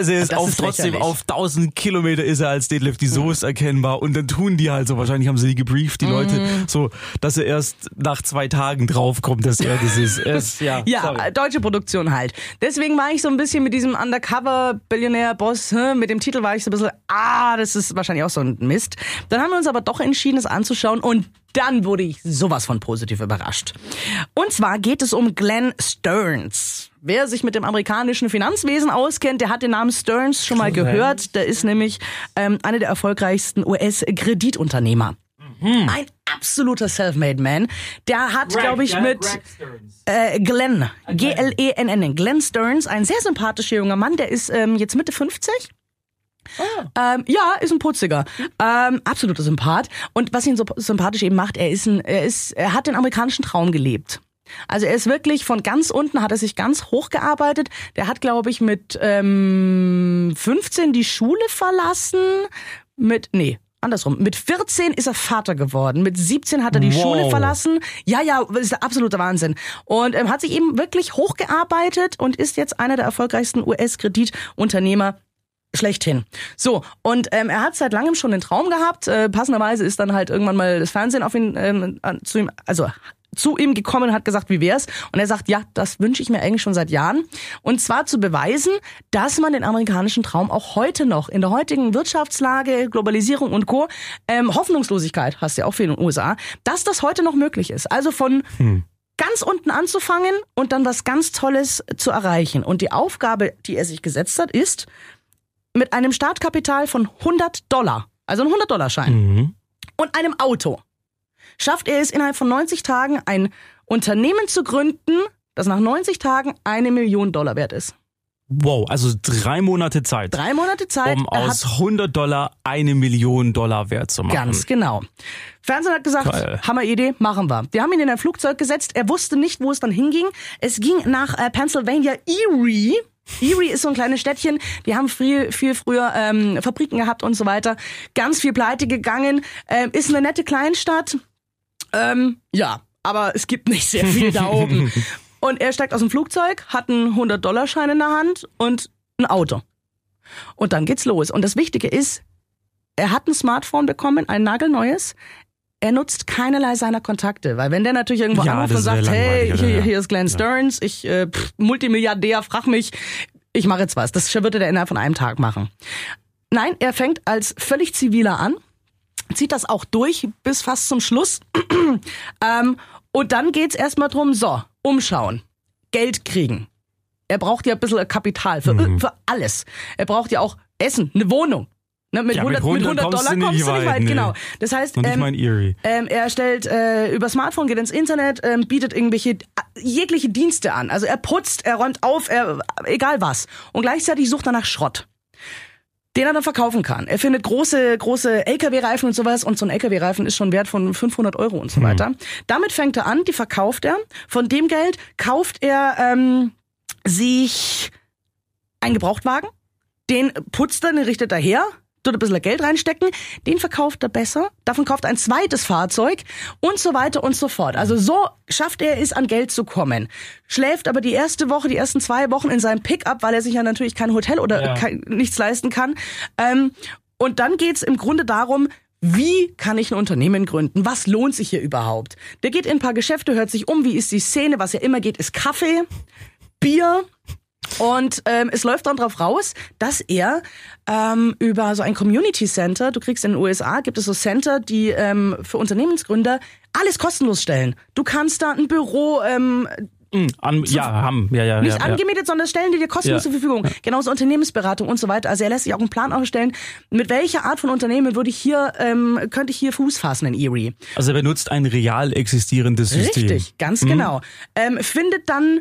Also er ist auf ist trotzdem lächerlich. auf 1000 Kilometer ist er als Detlef die Soest erkennbar und dann tun die halt so, wahrscheinlich haben sie die gebrieft, die Leute, so, dass er erst nach zwei Tagen draufkommt, dass er das ist. Er ist ja, Ja, sorry. äh, deutsche Produktion halt. Deswegen war ich so ein bisschen mit diesem Undercover-Billionär-Boss, mit dem Titel war ich so ein bisschen, ah, das ist wahrscheinlich auch so ein Mist. Dann haben wir uns aber doch entschieden, es anzuschauen und dann wurde ich sowas von positiv überrascht. Und zwar geht es um Glenn Stearns. Wer sich mit dem amerikanischen Finanzwesen auskennt, der hat den Namen Stearns schon mal gehört. Der ist nämlich ähm, einer der erfolgreichsten US-Kreditunternehmer. Ein absoluter Self-Made Man. Der hat, glaube ich, mit äh, Glenn, G-L-E-N-N, Glenn Stearns, ein sehr sympathischer junger Mann, der ist ähm, jetzt Mitte 50. Ähm, ja, ist ein Putziger. Ähm, absoluter Sympath. Und was ihn so sympathisch eben macht, er ist ein, er ist, er hat den amerikanischen Traum gelebt. Also er ist wirklich von ganz unten, hat er sich ganz hochgearbeitet. Der hat, glaube ich, mit ähm, 15 die Schule verlassen. Mit, nee, andersrum. Mit 14 ist er Vater geworden. Mit 17 hat er die Wow. Schule verlassen. Ja, ja, das ist der absolute Wahnsinn. Und ähm, hat sich eben wirklich hochgearbeitet und ist jetzt einer der erfolgreichsten US-Kreditunternehmer schlechthin. So, und ähm, er hat seit langem schon den Traum gehabt. Äh, passenderweise ist dann halt irgendwann mal das Fernsehen auf ihn ähm, zu ihm, also zu ihm gekommen und hat gesagt, wie wär's? Und er sagt, ja, das wünsche ich mir eigentlich schon seit Jahren. Und zwar zu beweisen, dass man den amerikanischen Traum auch heute noch in der heutigen Wirtschaftslage, Globalisierung und Co. Ähm, Hoffnungslosigkeit hast du ja auch viel in den USA, dass das heute noch möglich ist. Also von ganz unten anzufangen und dann was ganz Tolles zu erreichen. Und die Aufgabe, die er sich gesetzt hat, ist, mit einem Startkapital von 100 Dollar, also ein 100-Dollar-Schein Mhm. und einem Auto, schafft er es innerhalb von 90 Tagen, ein Unternehmen zu gründen, das nach 90 Tagen eine Million Dollar wert ist. Wow, also drei Monate Zeit, Drei Monate Zeit. um aus 100 Dollar eine Million Dollar wert zu machen. Ganz genau. Fernsehen hat gesagt, Geil. Hammeridee, machen wir. Die haben ihn in ein Flugzeug gesetzt. Er wusste nicht, wo es dann hinging. Es ging nach äh, Pennsylvania Erie. Erie ist so ein kleines Städtchen. Die haben viel, viel früher ähm, Fabriken gehabt und so weiter. Ganz viel pleite gegangen. Ähm, ist eine nette Kleinstadt. Ähm, ja, aber es gibt nicht sehr viel da oben. Und er steigt aus dem Flugzeug, hat einen 100-Dollar-Schein in der Hand und ein Auto. Und dann geht's los. Und das Wichtige ist, er hat ein Smartphone bekommen, ein nagelneues. Er nutzt keinerlei seiner Kontakte, weil wenn der natürlich irgendwo Ja, anruft und sagt, hey, langweilig, hier, hier ist Glenn Stearns, ich äh, pff, Multimilliardär, frag mich, ich mache jetzt was. Das würde der innerhalb von einem Tag machen. Nein, er fängt als völlig ziviler an, zieht das auch durch bis fast zum Schluss. ähm, und dann geht's erstmal drum, so, umschauen, Geld kriegen. Er braucht ja ein bisschen Kapital für, Mhm. für alles. Er braucht ja auch Essen, eine Wohnung. Ne, mit, Ja, mit 100, mit 100 100 Dollar kommst du kommst nicht weit, nee. genau. Das heißt, ähm, ähm, er stellt äh, über Smartphone, geht ins Internet, ähm, bietet irgendwelche äh, jegliche Dienste an. Also er putzt, er räumt auf, er egal was. Und gleichzeitig sucht er nach Schrott. Den er dann verkaufen kann. Er findet große, große LKW-Reifen und sowas und so ein LKW-Reifen ist schon wert von 500 Euro und so weiter. Damit fängt er an, die verkauft er. Von dem Geld kauft er ähm, sich einen Gebrauchtwagen, den putzt er, den richtet er her, tut ein bisschen Geld reinstecken, den verkauft er besser, davon kauft er ein zweites Fahrzeug und so weiter und so fort. Also so schafft er es, an Geld zu kommen. Schläft aber die erste Woche, die ersten zwei Wochen in seinem Pickup, weil er sich ja natürlich kein Hotel oder Ja. kein, nichts leisten kann. Ähm, und dann geht's im Grunde darum, wie kann ich ein Unternehmen gründen? Was lohnt sich hier überhaupt? Der geht in ein paar Geschäfte, hört sich um, wie ist die Szene? Was ja immer geht, ist Kaffee, Bier, und ähm, es läuft dann drauf raus, dass er ähm, über so ein Community Center, du kriegst in den USA, gibt es so Center, die ähm, für Unternehmensgründer alles kostenlos stellen. Du kannst da ein Büro ähm, An, ja, haben. Ja, ja, nicht ja, ja. angemietet, sondern stellen die dir kostenlos Ja. zur Verfügung. Genauso Unternehmensberatung und so weiter. Also er lässt sich auch einen Plan aufstellen, mit welcher Art von Unternehmen würde ich hier, ähm, könnte ich hier Fuß fassen in Erie. Also er benutzt ein real existierendes System. Richtig, ganz genau. Ähm, findet dann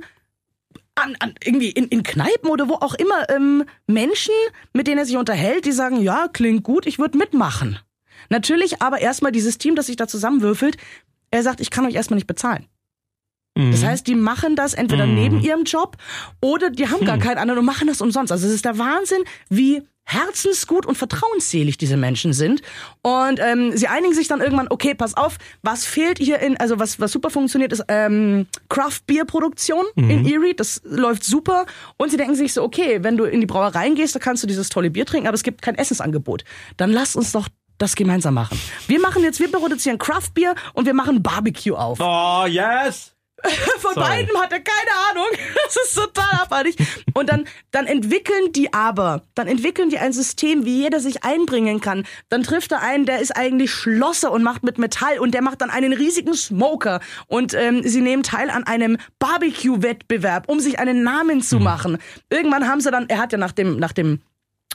an, an irgendwie in, in Kneipen oder wo auch immer ähm, Menschen, mit denen er sich unterhält, die sagen, ja, klingt gut, ich würde mitmachen. Natürlich aber erstmal dieses Team, das sich da zusammenwürfelt, er sagt, ich kann euch erstmal nicht bezahlen. Mhm. Das heißt, die machen das entweder Mhm. neben ihrem Job oder die haben gar Hm. keinen anderen und machen das umsonst. Also es ist der Wahnsinn, wie herzensgut und vertrauensselig diese Menschen sind. Und ähm, sie einigen sich dann irgendwann, okay, pass auf, was fehlt hier in, also was, was super funktioniert, ist ähm, Craft Beer Produktion Mhm. in Erie. Das läuft super. Und sie denken sich so, okay, wenn du in die Brauereien gehst, da kannst du dieses tolle Bier trinken, aber es gibt kein Essensangebot. Dann lass uns doch das gemeinsam machen. Wir machen jetzt, wir produzieren Craft Beer und wir machen Barbecue auf. Oh, yes! Von Sorry. beiden hat er keine Ahnung. Das ist total abartig. Und dann, dann entwickeln die aber, dann entwickeln die ein System, wie jeder sich einbringen kann. Dann trifft er einen, der ist eigentlich Schlosser und macht mit Metall und der macht dann einen riesigen Smoker. Und ähm, sie nehmen teil an einem Barbecue-Wettbewerb, um sich einen Namen zu machen. Irgendwann haben sie dann, er hat ja nach dem, nach dem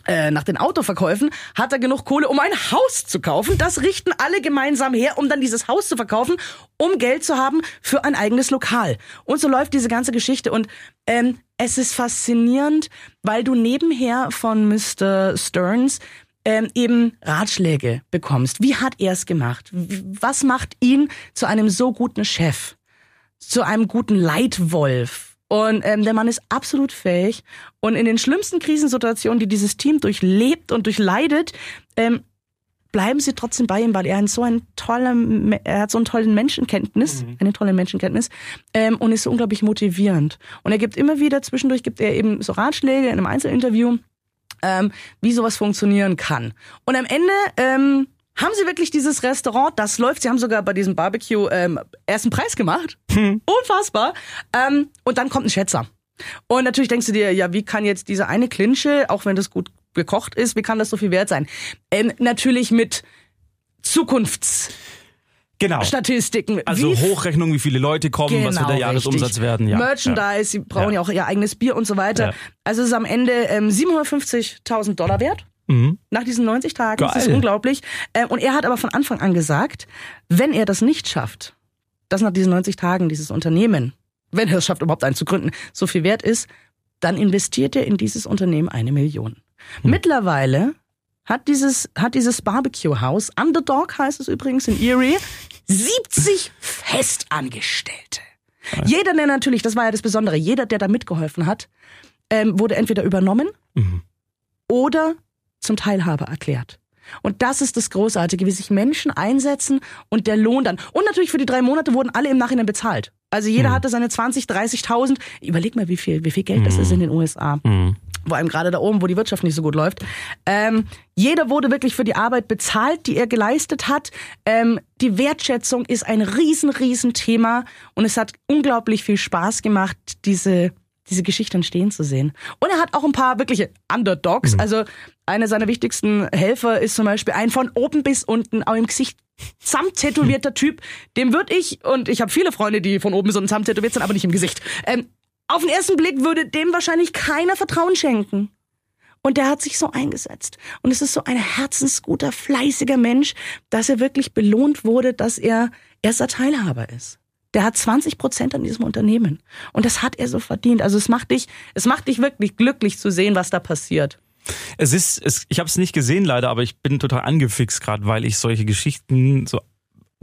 äh, nach den Autoverkäufen hat er genug Kohle, um ein Haus zu kaufen. Das richten alle gemeinsam her, um dann dieses Haus zu verkaufen, um Geld zu haben für ein eigenes Lokal. Und so läuft diese ganze Geschichte. Und ähm, es ist faszinierend, weil du nebenher von Mr. Stearns ähm, eben Ratschläge bekommst. Wie hat er es gemacht? Was macht ihn zu einem so guten Chef? zu einem guten Leitwolf. Und ähm, der Mann ist absolut fähig. Und in den schlimmsten Krisensituationen, die dieses Team durchlebt und durchleidet, ähm, bleiben sie trotzdem bei ihm, weil er so ein toller, Me- er hat so einen tollen Menschenkenntnis, eine tolle Menschenkenntnis ähm, und ist so unglaublich motivierend. Und er gibt immer wieder zwischendurch gibt er eben so Ratschläge in einem Einzelinterview, ähm, wie sowas funktionieren kann. Und am Ende ähm, haben sie wirklich dieses Restaurant, das läuft, sie haben sogar bei diesem Barbecue ähm, ersten Preis gemacht. Unfassbar. Ähm, und dann kommt ein Schätzer. Und natürlich denkst du dir, ja, wie kann jetzt diese eine Klinsche, auch wenn das gut gekocht ist, wie kann das so viel wert sein? Ähm, natürlich mit Zukunftsstatistiken. Genau. Also Wie Hochrechnung, wie viele Leute kommen, was wird der Genau, Jahresumsatz richtig. werden. Ja. Merchandise, sie brauchen ja. Ja. auch ihr eigenes Bier und so weiter. Ja. Also es ist am Ende ähm, 750.000 Dollar wert. Mhm. Nach diesen 90 Tagen. Das ist Geil. unglaublich. Ähm, und er hat aber von Anfang an gesagt, wenn er das nicht schafft, dass nach diesen 90 Tagen dieses Unternehmen, wenn er es schafft, überhaupt einen zu gründen, so viel wert ist, dann investiert er in dieses Unternehmen eine Million. Hm. Mittlerweile hat dieses, hat dieses Barbecue-Haus, Underdog heißt es übrigens in Erie, 70 Festangestellte. Jeder, der natürlich, das war ja das Besondere, jeder, der da mitgeholfen hat, ähm, wurde entweder übernommen Mhm. oder zum Teilhaber erklärt. Und das ist das Großartige, wie sich Menschen einsetzen und der Lohn dann. Und natürlich für die drei Monate wurden alle im Nachhinein bezahlt. Also jeder hatte seine 20, 30.000. Überleg mal, wie viel, wie viel Geld das ist in den USA. Mhm. Vor allem gerade da oben, wo die Wirtschaft nicht so gut läuft. Ähm, jeder wurde wirklich für die Arbeit bezahlt, die er geleistet hat. Ähm, die Wertschätzung ist ein riesen, riesen Thema. Und es hat unglaublich viel Spaß gemacht, diese diese Geschichte entstehen zu sehen. Und er hat auch ein paar wirkliche Underdogs. Also einer seiner wichtigsten Helfer ist zum Beispiel ein von oben bis unten auch im Gesicht samt tätowierter Typ. Dem würde ich, und ich habe viele Freunde, die von oben bis unten samt tätowiert sind, aber nicht im Gesicht. Ähm, auf den ersten Blick würde dem wahrscheinlich keiner Vertrauen schenken. Und der hat sich so eingesetzt. Und es ist so ein herzensguter, fleißiger Mensch, dass er wirklich belohnt wurde, dass er erster Teilhaber ist. Der hat 20 Prozent an diesem Unternehmen. Und das hat er so verdient. Also es macht dich, es macht dich wirklich glücklich zu sehen, was da passiert. Es ist, es, ich habe es nicht gesehen leider, aber ich bin total angefixt gerade, weil ich solche Geschichten so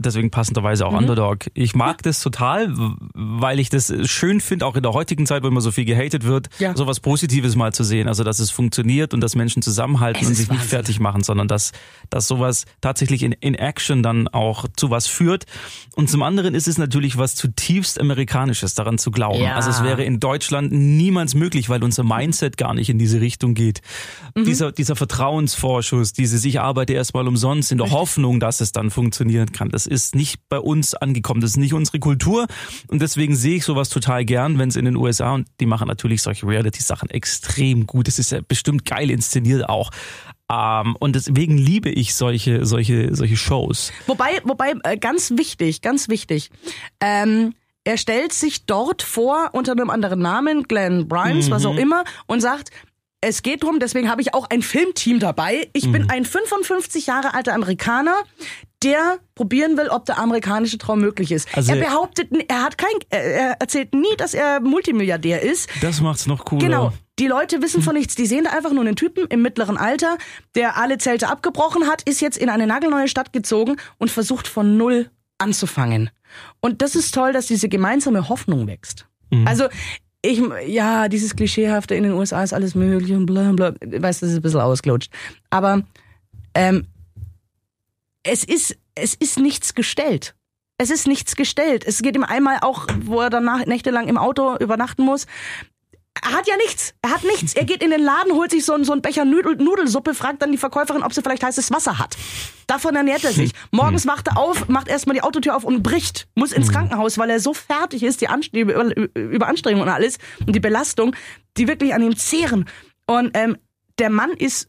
deswegen passenderweise Mhm. auch Underdog. Ich mag das total, weil ich das schön finde, auch in der heutigen Zeit, wo immer so viel gehatet wird, Ja. sowas Positives mal zu sehen. Also, dass es funktioniert und dass Menschen zusammenhalten Es und sich nicht Wahnsinn. fertig machen, sondern dass, dass sowas tatsächlich in, in Action dann auch zu was führt. Und zum anderen ist es natürlich was zutiefst Amerikanisches, daran zu glauben. Ja. Also, es wäre in Deutschland niemals möglich, weil unser Mindset gar nicht in diese Richtung geht. Mhm. Dieser, dieser Vertrauensvorschuss, dieses Ich arbeite erstmal umsonst in der Hoffnung, dass es dann funktionieren kann, das ist nicht bei uns angekommen. Das ist nicht unsere Kultur. Und deswegen sehe ich sowas total gern, wenn es in den USA, und die machen natürlich solche Reality-Sachen extrem gut. Das ist ja bestimmt geil inszeniert auch. Ähm, und deswegen liebe ich solche, solche, solche Shows. Wobei, wobei, äh, ganz wichtig, ganz wichtig. Ähm, er stellt sich dort vor unter einem anderen Namen, Glenn Grimes, was auch immer, und sagt, es geht drum, deswegen habe ich auch ein Filmteam dabei. Ich bin ein 55 Jahre alter Amerikaner, der probieren will, ob der amerikanische Traum möglich ist. Also- er behauptet, er hat kein, er erzählt nie, dass er Multimilliardär ist. Das macht's noch cooler. Genau. Die Leute wissen von nichts. Die sehen da einfach nur einen Typen im mittleren Alter, der alle Zelte abgebrochen hat, ist jetzt in eine nagelneue Stadt gezogen und versucht von Null anzufangen. Und das ist toll, dass diese gemeinsame Hoffnung wächst. Also, ich, ja, dieses Klischeehafte in den USA ist alles möglich und bla bla. Ich weiß, das ist ein bisschen ausgelutscht. Aber ähm, es ist, es ist nichts gestellt. Es ist nichts gestellt. Es geht ihm einmal auch, wo er danach nächtelang im Auto übernachten muss. Er hat ja nichts. Er hat nichts. Er geht in den Laden, holt sich so, einen- so einen Becher Nudel, Nudelsuppe, fragt dann die Verkäuferin, ob sie vielleicht heißes Wasser hat. Davon ernährt er sich. Morgens wacht er auf, macht erstmal die Autotür auf und bricht. Muss ins Krankenhaus, weil er so fertig ist, die, Anst die Über Überanstrengung und alles und die Belastung, die wirklich an ihm zehren. Und ähm, der Mann ist,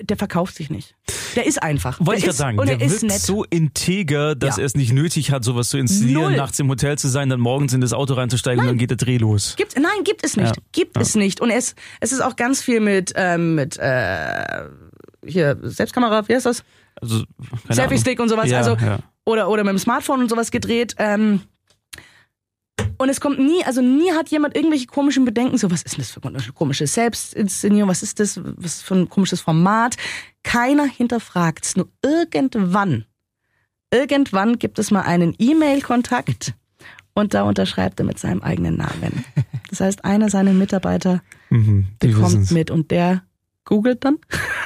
der verkauft sich nicht. Der ist einfach. Wollte ich gerade sagen, Und der er ist wirkt nett. so integer, dass Ja. er es nicht nötig hat, sowas zu inszenieren, Null. nachts im Hotel zu sein, dann morgens in das Auto reinzusteigen und dann geht der Dreh los. Gibt, nein, gibt es nicht. Ja. Gibt es nicht. Und es, es ist auch ganz viel mit, ähm, mit äh, hier, Selbstkamera, wie heißt das? Also, Selfie-Stick und sowas. Ja, also, ja. oder, oder mit dem Smartphone und sowas gedreht. Ähm, und es kommt nie, also nie hat jemand irgendwelche komischen Bedenken, so was ist denn das für eine komische Selbstinszenierung, was ist das, was für ein komisches Format. Keiner hinterfragt's, nur irgendwann, irgendwann gibt es mal einen E-Mail-Kontakt und da unterschreibt er mit seinem eigenen Namen. Das heißt, einer seiner Mitarbeiter Mhm, bekommt wissen's. mit und der googelt dann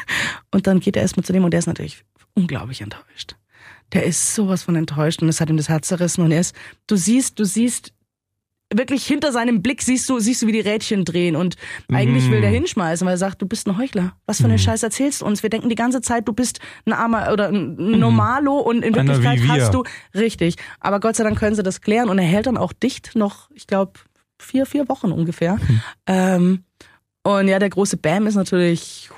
und dann geht er erstmal zu dem und der ist natürlich unglaublich enttäuscht. Der ist sowas von enttäuscht und es hat ihm das Herz zerrissen und er ist, du siehst, du siehst wirklich hinter seinem Blick siehst du, siehst du, wie die Rädchen drehen und eigentlich Mm. will der hinschmeißen, weil er sagt, du bist ein Heuchler. Was für einen Scheiß erzählst du uns? Wir denken die ganze Zeit, du bist ein armer oder ein Normalo und in Mm. Wirklichkeit hast du richtig. Aber Gott sei Dank können sie das klären und er hält dann auch dicht noch, ich glaube, vier, vier Wochen ungefähr. Hm. Ähm, und ja, der große Bam ist natürlich,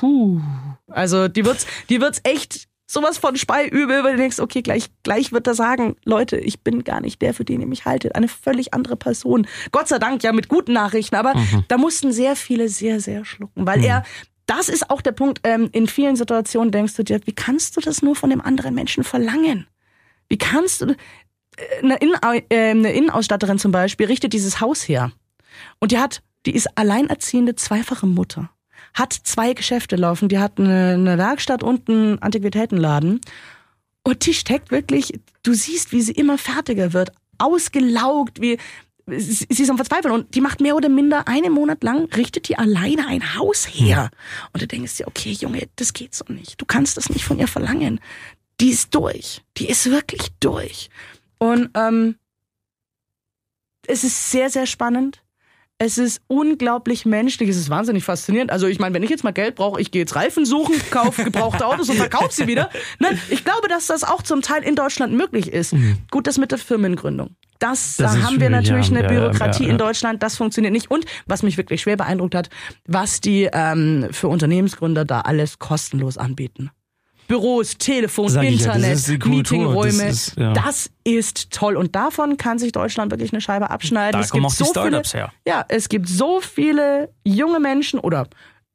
puh, also die wird's, die wird's echt sowas von speiübel, weil du denkst, okay, gleich, gleich wird er sagen, Leute, ich bin gar nicht der, für den ihr mich haltet, eine völlig andere Person. Gott sei Dank ja mit guten Nachrichten, aber da mussten sehr viele sehr, sehr schlucken, weil er das ist auch der Punkt, ähm, in vielen Situationen denkst du dir, wie kannst du das nur von dem anderen Menschen verlangen? Wie kannst du, eine, Innen, äh, eine Innenausstatterin zum Beispiel richtet dieses Haus her. Und die hat, die ist alleinerziehende zweifache Mutter. Hat zwei Geschäfte laufen. Die hat eine, eine Werkstatt und einen Antiquitätenladen. Und die steckt wirklich, du siehst, wie sie immer fertiger wird. Ausgelaugt, wie, sie ist am Verzweifeln und die macht mehr oder minder einen Monat lang, richtet die alleine ein Haus her. Und du denkst dir, okay, Junge, das geht so nicht. Du kannst das nicht von ihr verlangen. Die ist durch. Die ist wirklich durch. Und ähm, es ist sehr, sehr spannend. Es ist unglaublich menschlich, es ist wahnsinnig faszinierend. Also ich meine, wenn ich jetzt mal Geld brauche, ich gehe jetzt Reifen suchen, kaufe gebrauchte Autos und verkaufe sie wieder. Nein, ich glaube, dass das auch zum Teil in Deutschland möglich ist. Gut, das mit der Firmengründung. Das, Das da haben wir natürlich ja. eine Bürokratie ja, ja. in Deutschland, das funktioniert nicht. Und was mich wirklich schwer beeindruckt hat, was die ähm, für Unternehmensgründer da alles kostenlos anbieten. Büros, Telefon, Sag ja, Internet, die Kultur, Meetingräume. das ist, ja. das ist toll. Und davon kann sich Deutschland wirklich eine Scheibe abschneiden. Da es kommen gibt auch die so Startups viele, her. Ja, es gibt so viele junge Menschen oder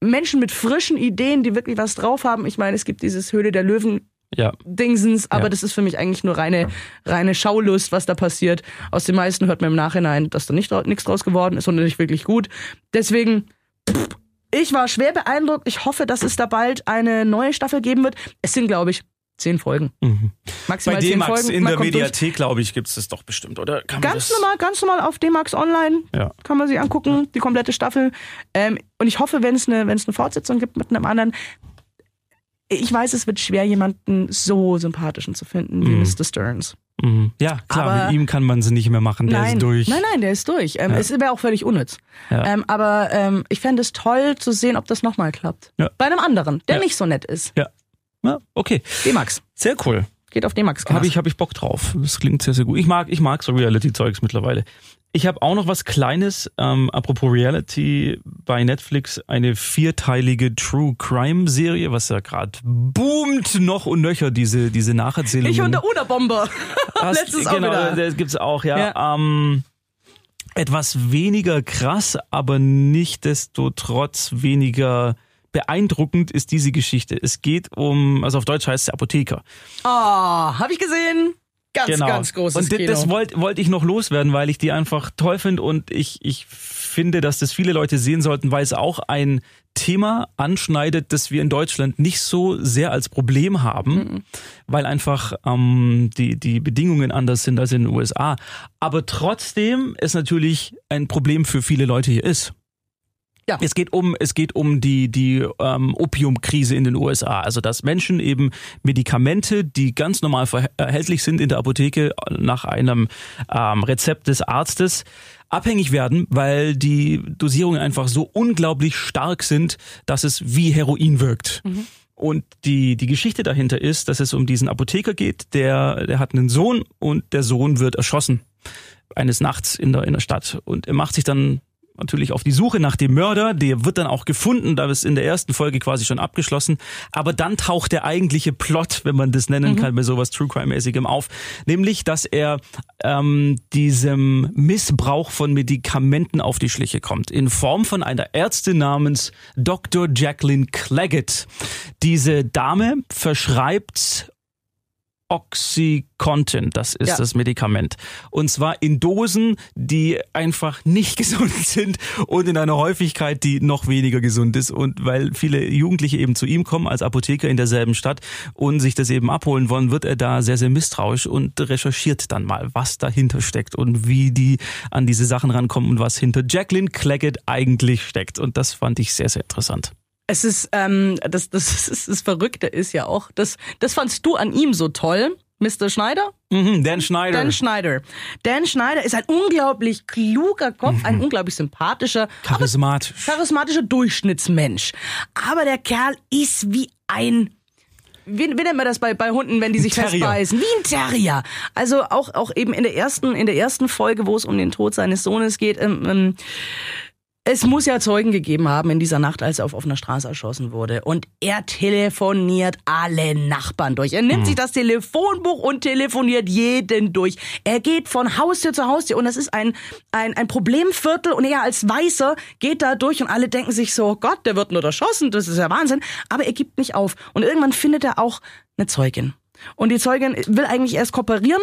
Menschen mit frischen Ideen, die wirklich was drauf haben. Ich meine, es gibt dieses Höhle der Löwen Ja. Dingsens, aber Ja. das ist für mich eigentlich nur reine, reine Schaulust, was da passiert. Aus den meisten hört man im Nachhinein, dass da nicht nichts draus geworden ist und nicht wirklich gut. Deswegen, pff, ich war schwer beeindruckt. Ich hoffe, dass es da bald eine neue Staffel geben wird. Es sind, glaube ich, zehn Folgen. Mhm. Maximal Bei zehn D-Max Folgen. in Man der. Mediathek, glaube ich, gibt's das doch bestimmt, oder? Kann man Ganz normal, ganz normal auf D-Max Online Ja. kann man sich angucken, die komplette Staffel. Ähm, und ich hoffe, wenn es eine, wenn es eine Fortsetzung gibt mit einem anderen. Ich weiß, es wird schwer, jemanden so sympathischen zu finden wie Mhm. Mr. Stearns. Mhm. Ja, klar, Aber- mit ihm kann man sie nicht mehr machen, der nein, ist durch. nein, nein, der ist durch. Ähm, Ja. Es wäre auch völlig unnütz. Ja. Ähm, aber ähm, ich fände es toll zu sehen, ob das nochmal klappt. Ja. Bei einem anderen, der nicht so nett ist. Ja. ja, okay. D-Max. Sehr cool. Geht auf D-Max. Habe ich, hab ich Bock drauf. Das klingt sehr, sehr gut. Ich mag, ich mag so Reality-Zeugs mittlerweile. Ich habe auch noch was Kleines, ähm, apropos Reality, bei Netflix eine vierteilige True Crime Serie, was ja gerade boomt noch und nöcher, diese, diese Nacherzählungen. Ich und der Una-Bomber. Hast- Letztes auch genau, wieder. das gibt's auch, ja. Ähm, etwas weniger krass, aber nichtdestotrotz weniger beeindruckend ist diese Geschichte. Es geht um, also auf Deutsch heißt es Apotheker. Oh, habe ich gesehen. Ganz, Genau. ganz großes Und Kino. das wollte wollt ich noch loswerden, weil ich die einfach toll finde und ich, ich finde, dass das viele Leute sehen sollten, weil es auch ein Thema anschneidet, das wir in Deutschland nicht so sehr als Problem haben, Mhm. weil einfach ähm, die, die Bedingungen anders sind als in den USA. Aber trotzdem es natürlich ein Problem für viele Leute hier ist. Ja. Es geht um, es geht um die, die ähm, Opiumkrise in den USA. Also, dass Menschen eben Medikamente, die ganz normal erhältlich sind in der Apotheke nach einem ähm, Rezept des Arztes, abhängig werden, weil die Dosierungen einfach so unglaublich stark sind, dass es wie Heroin wirkt. Und die, die Geschichte dahinter ist, dass es um diesen Apotheker geht, der, der hat einen Sohn und der Sohn wird erschossen eines Nachts in der, in der Stadt. Und er macht sich dann natürlich auf die Suche nach dem Mörder. Der wird dann auch gefunden, da ist in der ersten Folge quasi schon abgeschlossen. Aber dann taucht der eigentliche Plot, wenn man das nennen kann, bei sowas True Crime-mäßigem auf. Nämlich, dass er ähm, diesem Missbrauch von Medikamenten auf die Schliche kommt. In Form von einer Ärztin namens Dr. Jacqueline Claggett. Diese Dame verschreibt Oxycontin, das ist Ja. das Medikament. Und zwar in Dosen, die einfach nicht gesund sind und in einer Häufigkeit, die noch weniger gesund ist. Und weil viele Jugendliche eben zu ihm kommen als Apotheker in derselben Stadt und sich das eben abholen wollen, wird er da sehr, sehr misstrauisch und recherchiert dann mal, was dahinter steckt und wie die an diese Sachen rankommen und was hinter Jacqueline Claggett eigentlich steckt. Und das fand ich sehr, sehr interessant. Es ist, ähm, das, das, das, das Verrückte ist ja auch, das, das fandst du an ihm so toll, Mr. Schneider? Mhm, Dan Schneider. Dan Schneider. Dan Schneider ist ein unglaublich kluger Kopf, ein unglaublich sympathischer, Charismatisch. charismatischer Durchschnittsmensch. Aber der Kerl ist wie ein wie, wie nennt man das bei, bei Hunden, wenn die sich Terrier. festbeißen? Wie ein Terrier. Also auch, auch eben in der ersten, in der ersten Folge, wo es um den Tod seines Sohnes geht, ähm, ähm, es muss ja Zeugen gegeben haben in dieser Nacht, als er auf offener Straße erschossen wurde. Und er telefoniert alle Nachbarn durch. Er nimmt sich das Telefonbuch und telefoniert jeden durch. Er geht von Haustür zu Haustür und das ist ein, ein, ein Problemviertel und er als Weißer geht da durch und alle denken sich so, Gott, der wird nur erschossen, das ist ja Wahnsinn. Aber er gibt nicht auf. Und irgendwann findet er auch eine Zeugin. Und die Zeugin will eigentlich erst kooperieren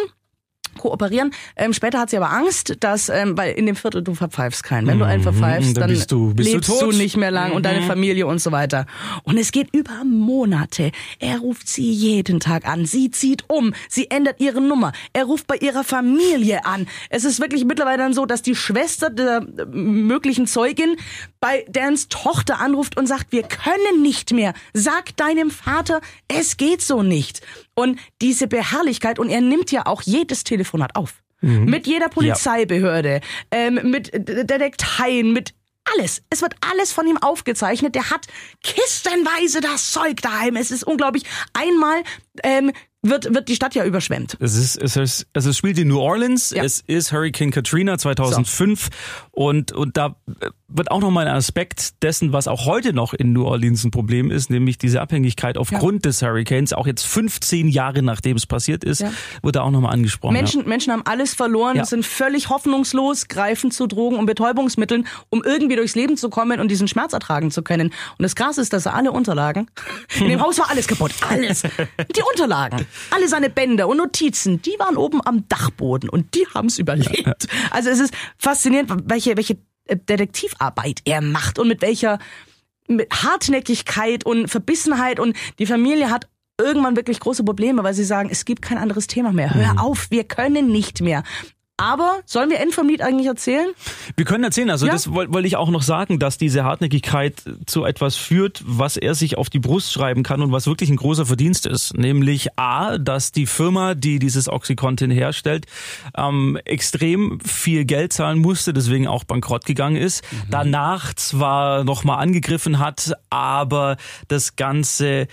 kooperieren. Ähm, später hat sie aber Angst, dass, ähm, weil in dem Viertel du verpfeifst keinen. Wenn du einen verpfeifst, Mhm, dann dann, bist du- bist du lebst tot. Mhm. nicht mehr lang und deine Familie und so weiter. Und es geht über Monate. Er ruft sie jeden Tag an. Sie zieht um. Sie ändert ihre Nummer. Er ruft bei ihrer Familie an. Es ist wirklich mittlerweile dann so, dass die Schwester der äh, möglichen Zeugin bei Dans Tochter anruft und sagt, wir können nicht mehr. Sag deinem Vater, es geht so nicht. Und diese Beharrlichkeit, und er nimmt ja auch jedes Telefonat auf. Mit jeder Polizeibehörde, ähm, mit Detekteien, mit alles. Es wird alles von ihm aufgezeichnet. Der hat kistenweise das Zeug daheim. Es ist unglaublich. Einmal ähm, wird, wird die Stadt ja überschwemmt. Es ist, es ist, also es spielt in New Orleans. Ja. Es ist Hurricane Katrina 2005 und und da wird auch noch mal ein Aspekt dessen, was auch heute noch in New Orleans ein Problem ist, nämlich diese Abhängigkeit aufgrund des Hurricanes, auch jetzt 15 Jahre nachdem es passiert ist, Ja. wird da auch noch mal angesprochen. Menschen, Menschen haben alles verloren, Ja. sind völlig hoffnungslos, greifen zu Drogen und Betäubungsmitteln, um irgendwie durchs Leben zu kommen und diesen Schmerz ertragen zu können. Und das Krasse ist, dass er alle Unterlagen, in dem Haus war alles kaputt, alles. Die Unterlagen, alle seine Bänder und Notizen, die waren oben am Dachboden und die haben es überlebt. Also es ist faszinierend, welche, welche äh, Detektivarbeit er macht und mit welcher mit Hartnäckigkeit und Verbissenheit und die Familie hat irgendwann wirklich große Probleme, weil sie sagen, es gibt kein anderes Thema mehr. Hör auf, wir können nicht mehr. Aber sollen wir End vom Lied eigentlich erzählen? Wir können erzählen, also Ja. das woll- wollte ich auch noch sagen, dass diese Hartnäckigkeit zu etwas führt, was er sich auf die Brust schreiben kann und was wirklich ein großer Verdienst ist. Nämlich A, dass die Firma, die dieses Oxycontin herstellt, ähm, extrem viel Geld zahlen musste, deswegen auch bankrott gegangen ist. Danach zwar nochmal angegriffen hat, aber das Ganze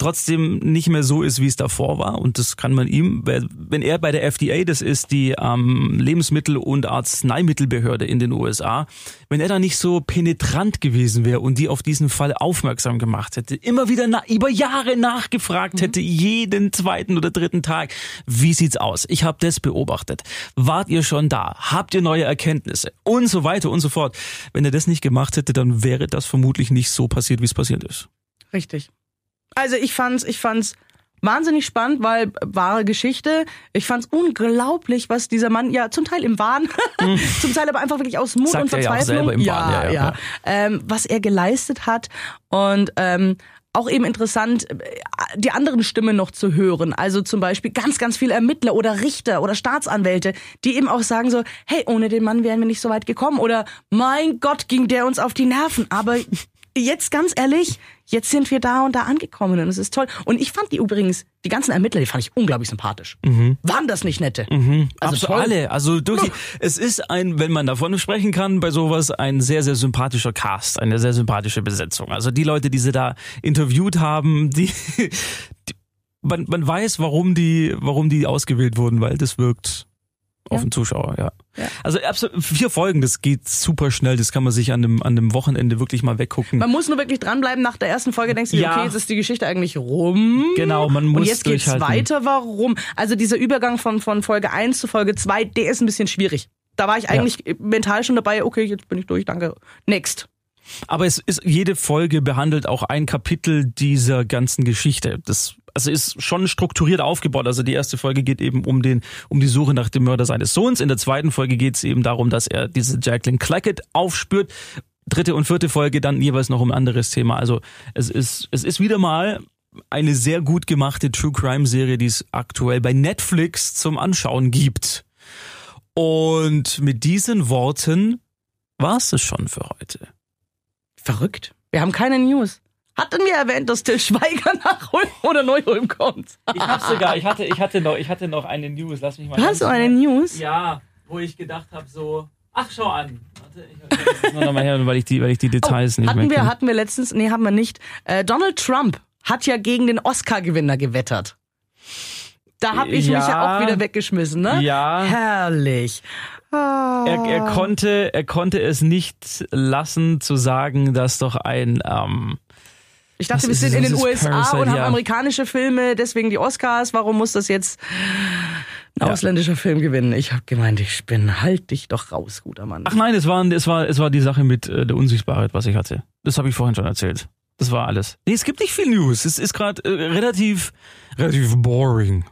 trotzdem nicht mehr so ist, wie es davor war. Und das kann man ihm, wenn er bei der FDA, das ist die ähm, Lebensmittel- und Arzneimittelbehörde in den USA, wenn er da nicht so penetrant gewesen wäre und die auf diesen Fall aufmerksam gemacht hätte, immer wieder über Jahre nachgefragt hätte, jeden zweiten oder dritten Tag, wie sieht's aus? Ich habe das beobachtet. Wart ihr schon da? Habt ihr neue Erkenntnisse? Und so weiter und so fort. Wenn er das nicht gemacht hätte, dann wäre das vermutlich nicht so passiert, wie es passiert ist. Richtig. Also ich fand's, ich fand's wahnsinnig spannend, weil wahre Geschichte. Ich fand's unglaublich, was dieser Mann ja zum Teil im Wahn, zum Teil aber einfach wirklich aus Mut Sagt und er ja Verzweiflung, selber im Wahn, ja, ja, ja. Ähm, was er geleistet hat und ähm, auch eben interessant, äh, die anderen Stimmen noch zu hören. Also zum Beispiel ganz, ganz viele Ermittler oder Richter oder Staatsanwälte, die eben auch sagen so, hey, ohne den Mann wären wir nicht so weit gekommen. Oder mein Gott, ging der uns auf die Nerven. Aber jetzt ganz ehrlich, jetzt sind wir da und da angekommen und es ist toll. Und ich fand die übrigens, die ganzen Ermittler, die fand ich unglaublich sympathisch. Waren das nicht nette? Also Absolut alle. Also durch die, es ist ein, wenn man davon sprechen kann, bei sowas ein sehr, sehr sympathischer Cast, eine sehr sympathische Besetzung. Also die Leute, die sie da interviewt haben, die, die man, man weiß, warum die, warum die ausgewählt wurden, weil das wirkt auf den Zuschauer, ja. Ja. Also absolut, vier Folgen, das geht super schnell, das kann man sich an dem, an dem Wochenende wirklich mal weggucken. Man muss nur wirklich dranbleiben. Nach der ersten Folge denkst du dir, Ja. okay, jetzt ist die Geschichte eigentlich rum. Genau, man muss Und jetzt geht's durchhalten. weiter. Warum? Also dieser Übergang von, von Folge 1 zu Folge 2, der ist ein bisschen schwierig. Da war ich eigentlich mental schon dabei, okay, jetzt bin ich durch, danke. Next. Aber es ist, jede Folge behandelt auch ein Kapitel dieser ganzen Geschichte. Das, also ist schon strukturiert aufgebaut. Also die erste Folge geht eben um den, um die Suche nach dem Mörder seines Sohns. In der zweiten Folge geht es eben darum, dass er diese Jacqueline Clackett aufspürt. Dritte und vierte Folge dann jeweils noch um ein anderes Thema. Also es ist, es ist wieder mal eine sehr gut gemachte True Crime Serie, die es aktuell bei Netflix zum Anschauen gibt. Und mit diesen Worten war es schon für heute. Verrückt. Wir haben keine News. Hatten wir erwähnt, dass Till Schweiger nach Ulm oder Neu-Ulm kommt? Ich hab's sogar, ich hatte, ich hatte noch, ich hatte noch eine News. Lass mich mal. Du hast du eine News? Ja, wo ich gedacht habe, so, ach schau an. Warte, ich ich- das nur noch mal her, weil ich die, weil ich die Details nicht mehr Oh, hatten wir, kenne. hatten wir letztens, nee, haben wir nicht. Äh, Donald Trump hat ja gegen den Oscar-Gewinner gewettert. Da habe ich mich ja Ja. auch wieder weggeschmissen, ne? Ja. Herrlich. Ah. Er, er konnte, er konnte es nicht lassen zu sagen, dass doch ein, ähm, Ich dachte, wir sind in den USA Parasite? und haben Ja. amerikanische Filme, deswegen die Oscars. Warum muss das jetzt ein Ja. ausländischer Film gewinnen? Ich habe gemeint, ich bin, halt dich doch raus, guter Mann. ach nein, es war, es war, es war die Sache mit äh, der Unsichtbarkeit, was ich hatte. Das habe ich vorhin schon erzählt. Das war alles. Nee, es gibt nicht viel News. Es ist gerade äh, relativ, relativ boring.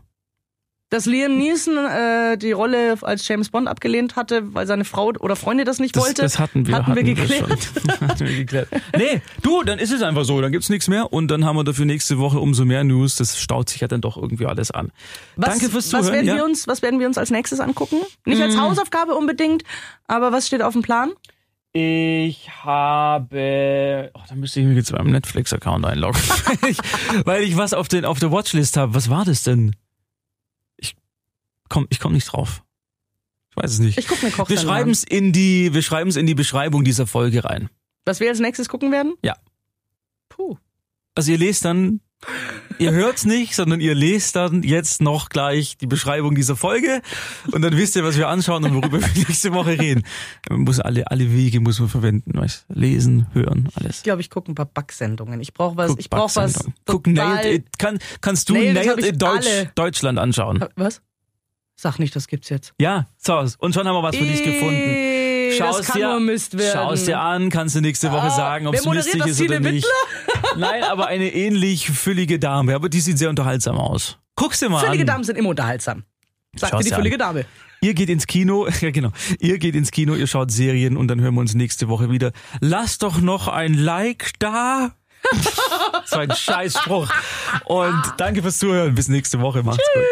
Dass Liam Neeson äh, die Rolle als James Bond abgelehnt hatte, weil seine Frau oder Freundin das nicht Das, wollte, das hatten wir, hatten wir wir geklärt. schon. hatten wir geklärt. Nee, du, dann ist es einfach so, dann gibt's nichts mehr und dann haben wir dafür nächste Woche umso mehr News. Das staut sich ja dann doch irgendwie alles an. Was, Danke fürs was Zuhören. werden ja. wir uns, was werden wir uns als nächstes angucken? Nicht als Hausaufgabe unbedingt, aber was steht auf dem Plan? Ich habe, oh, da müsste ich mich jetzt beim Netflix-Account einloggen, weil, ich, weil ich was auf, den, auf der Watchlist habe. Was war das denn? Ich komm, ich komm nicht drauf. Ich weiß es nicht. Ich gucke mir wir Kochsendung schreiben es in die, wir schreiben es in die Beschreibung dieser Folge rein. Was wir als nächstes gucken werden? Ja. Puh. Also ihr lest dann, ihr hört's nicht, sondern ihr lest dann jetzt noch gleich die Beschreibung dieser Folge und dann wisst ihr, was wir anschauen und worüber wir nächste Woche reden. Man muss alle, alle Wege muss man verwenden, weißt? Lesen, hören, alles. Ich glaube, ich gucke ein paar Backsendungen. Ich brauche was, Guck ich brauche was. Guck Nailed It. Kann, kannst du Nailed Nailed, It Deutsch, alle. Deutschland anschauen? Was? Sag nicht, das gibt's jetzt. Ja, so. Und schon haben wir was für dich gefunden. Ey, Schau das dir, Mist werden. Schau es dir an, kannst du nächste Woche Ah, sagen, ob wer es moderiert mistig das, ist oder nicht. Nein, aber eine ähnlich füllige Dame. Aber die sieht sehr unterhaltsam aus. Guck's dir mal Füllige an. Damen sind immer unterhaltsam. Sagt Schau's dir die füllige an. Dame. Ihr geht ins Kino, ja genau. Ihr geht ins Kino, ihr schaut Serien und dann hören wir uns nächste Woche wieder. Lasst doch noch ein Like da. so ein Scheißspruch. Und danke fürs Zuhören. Bis nächste Woche. Macht's gut.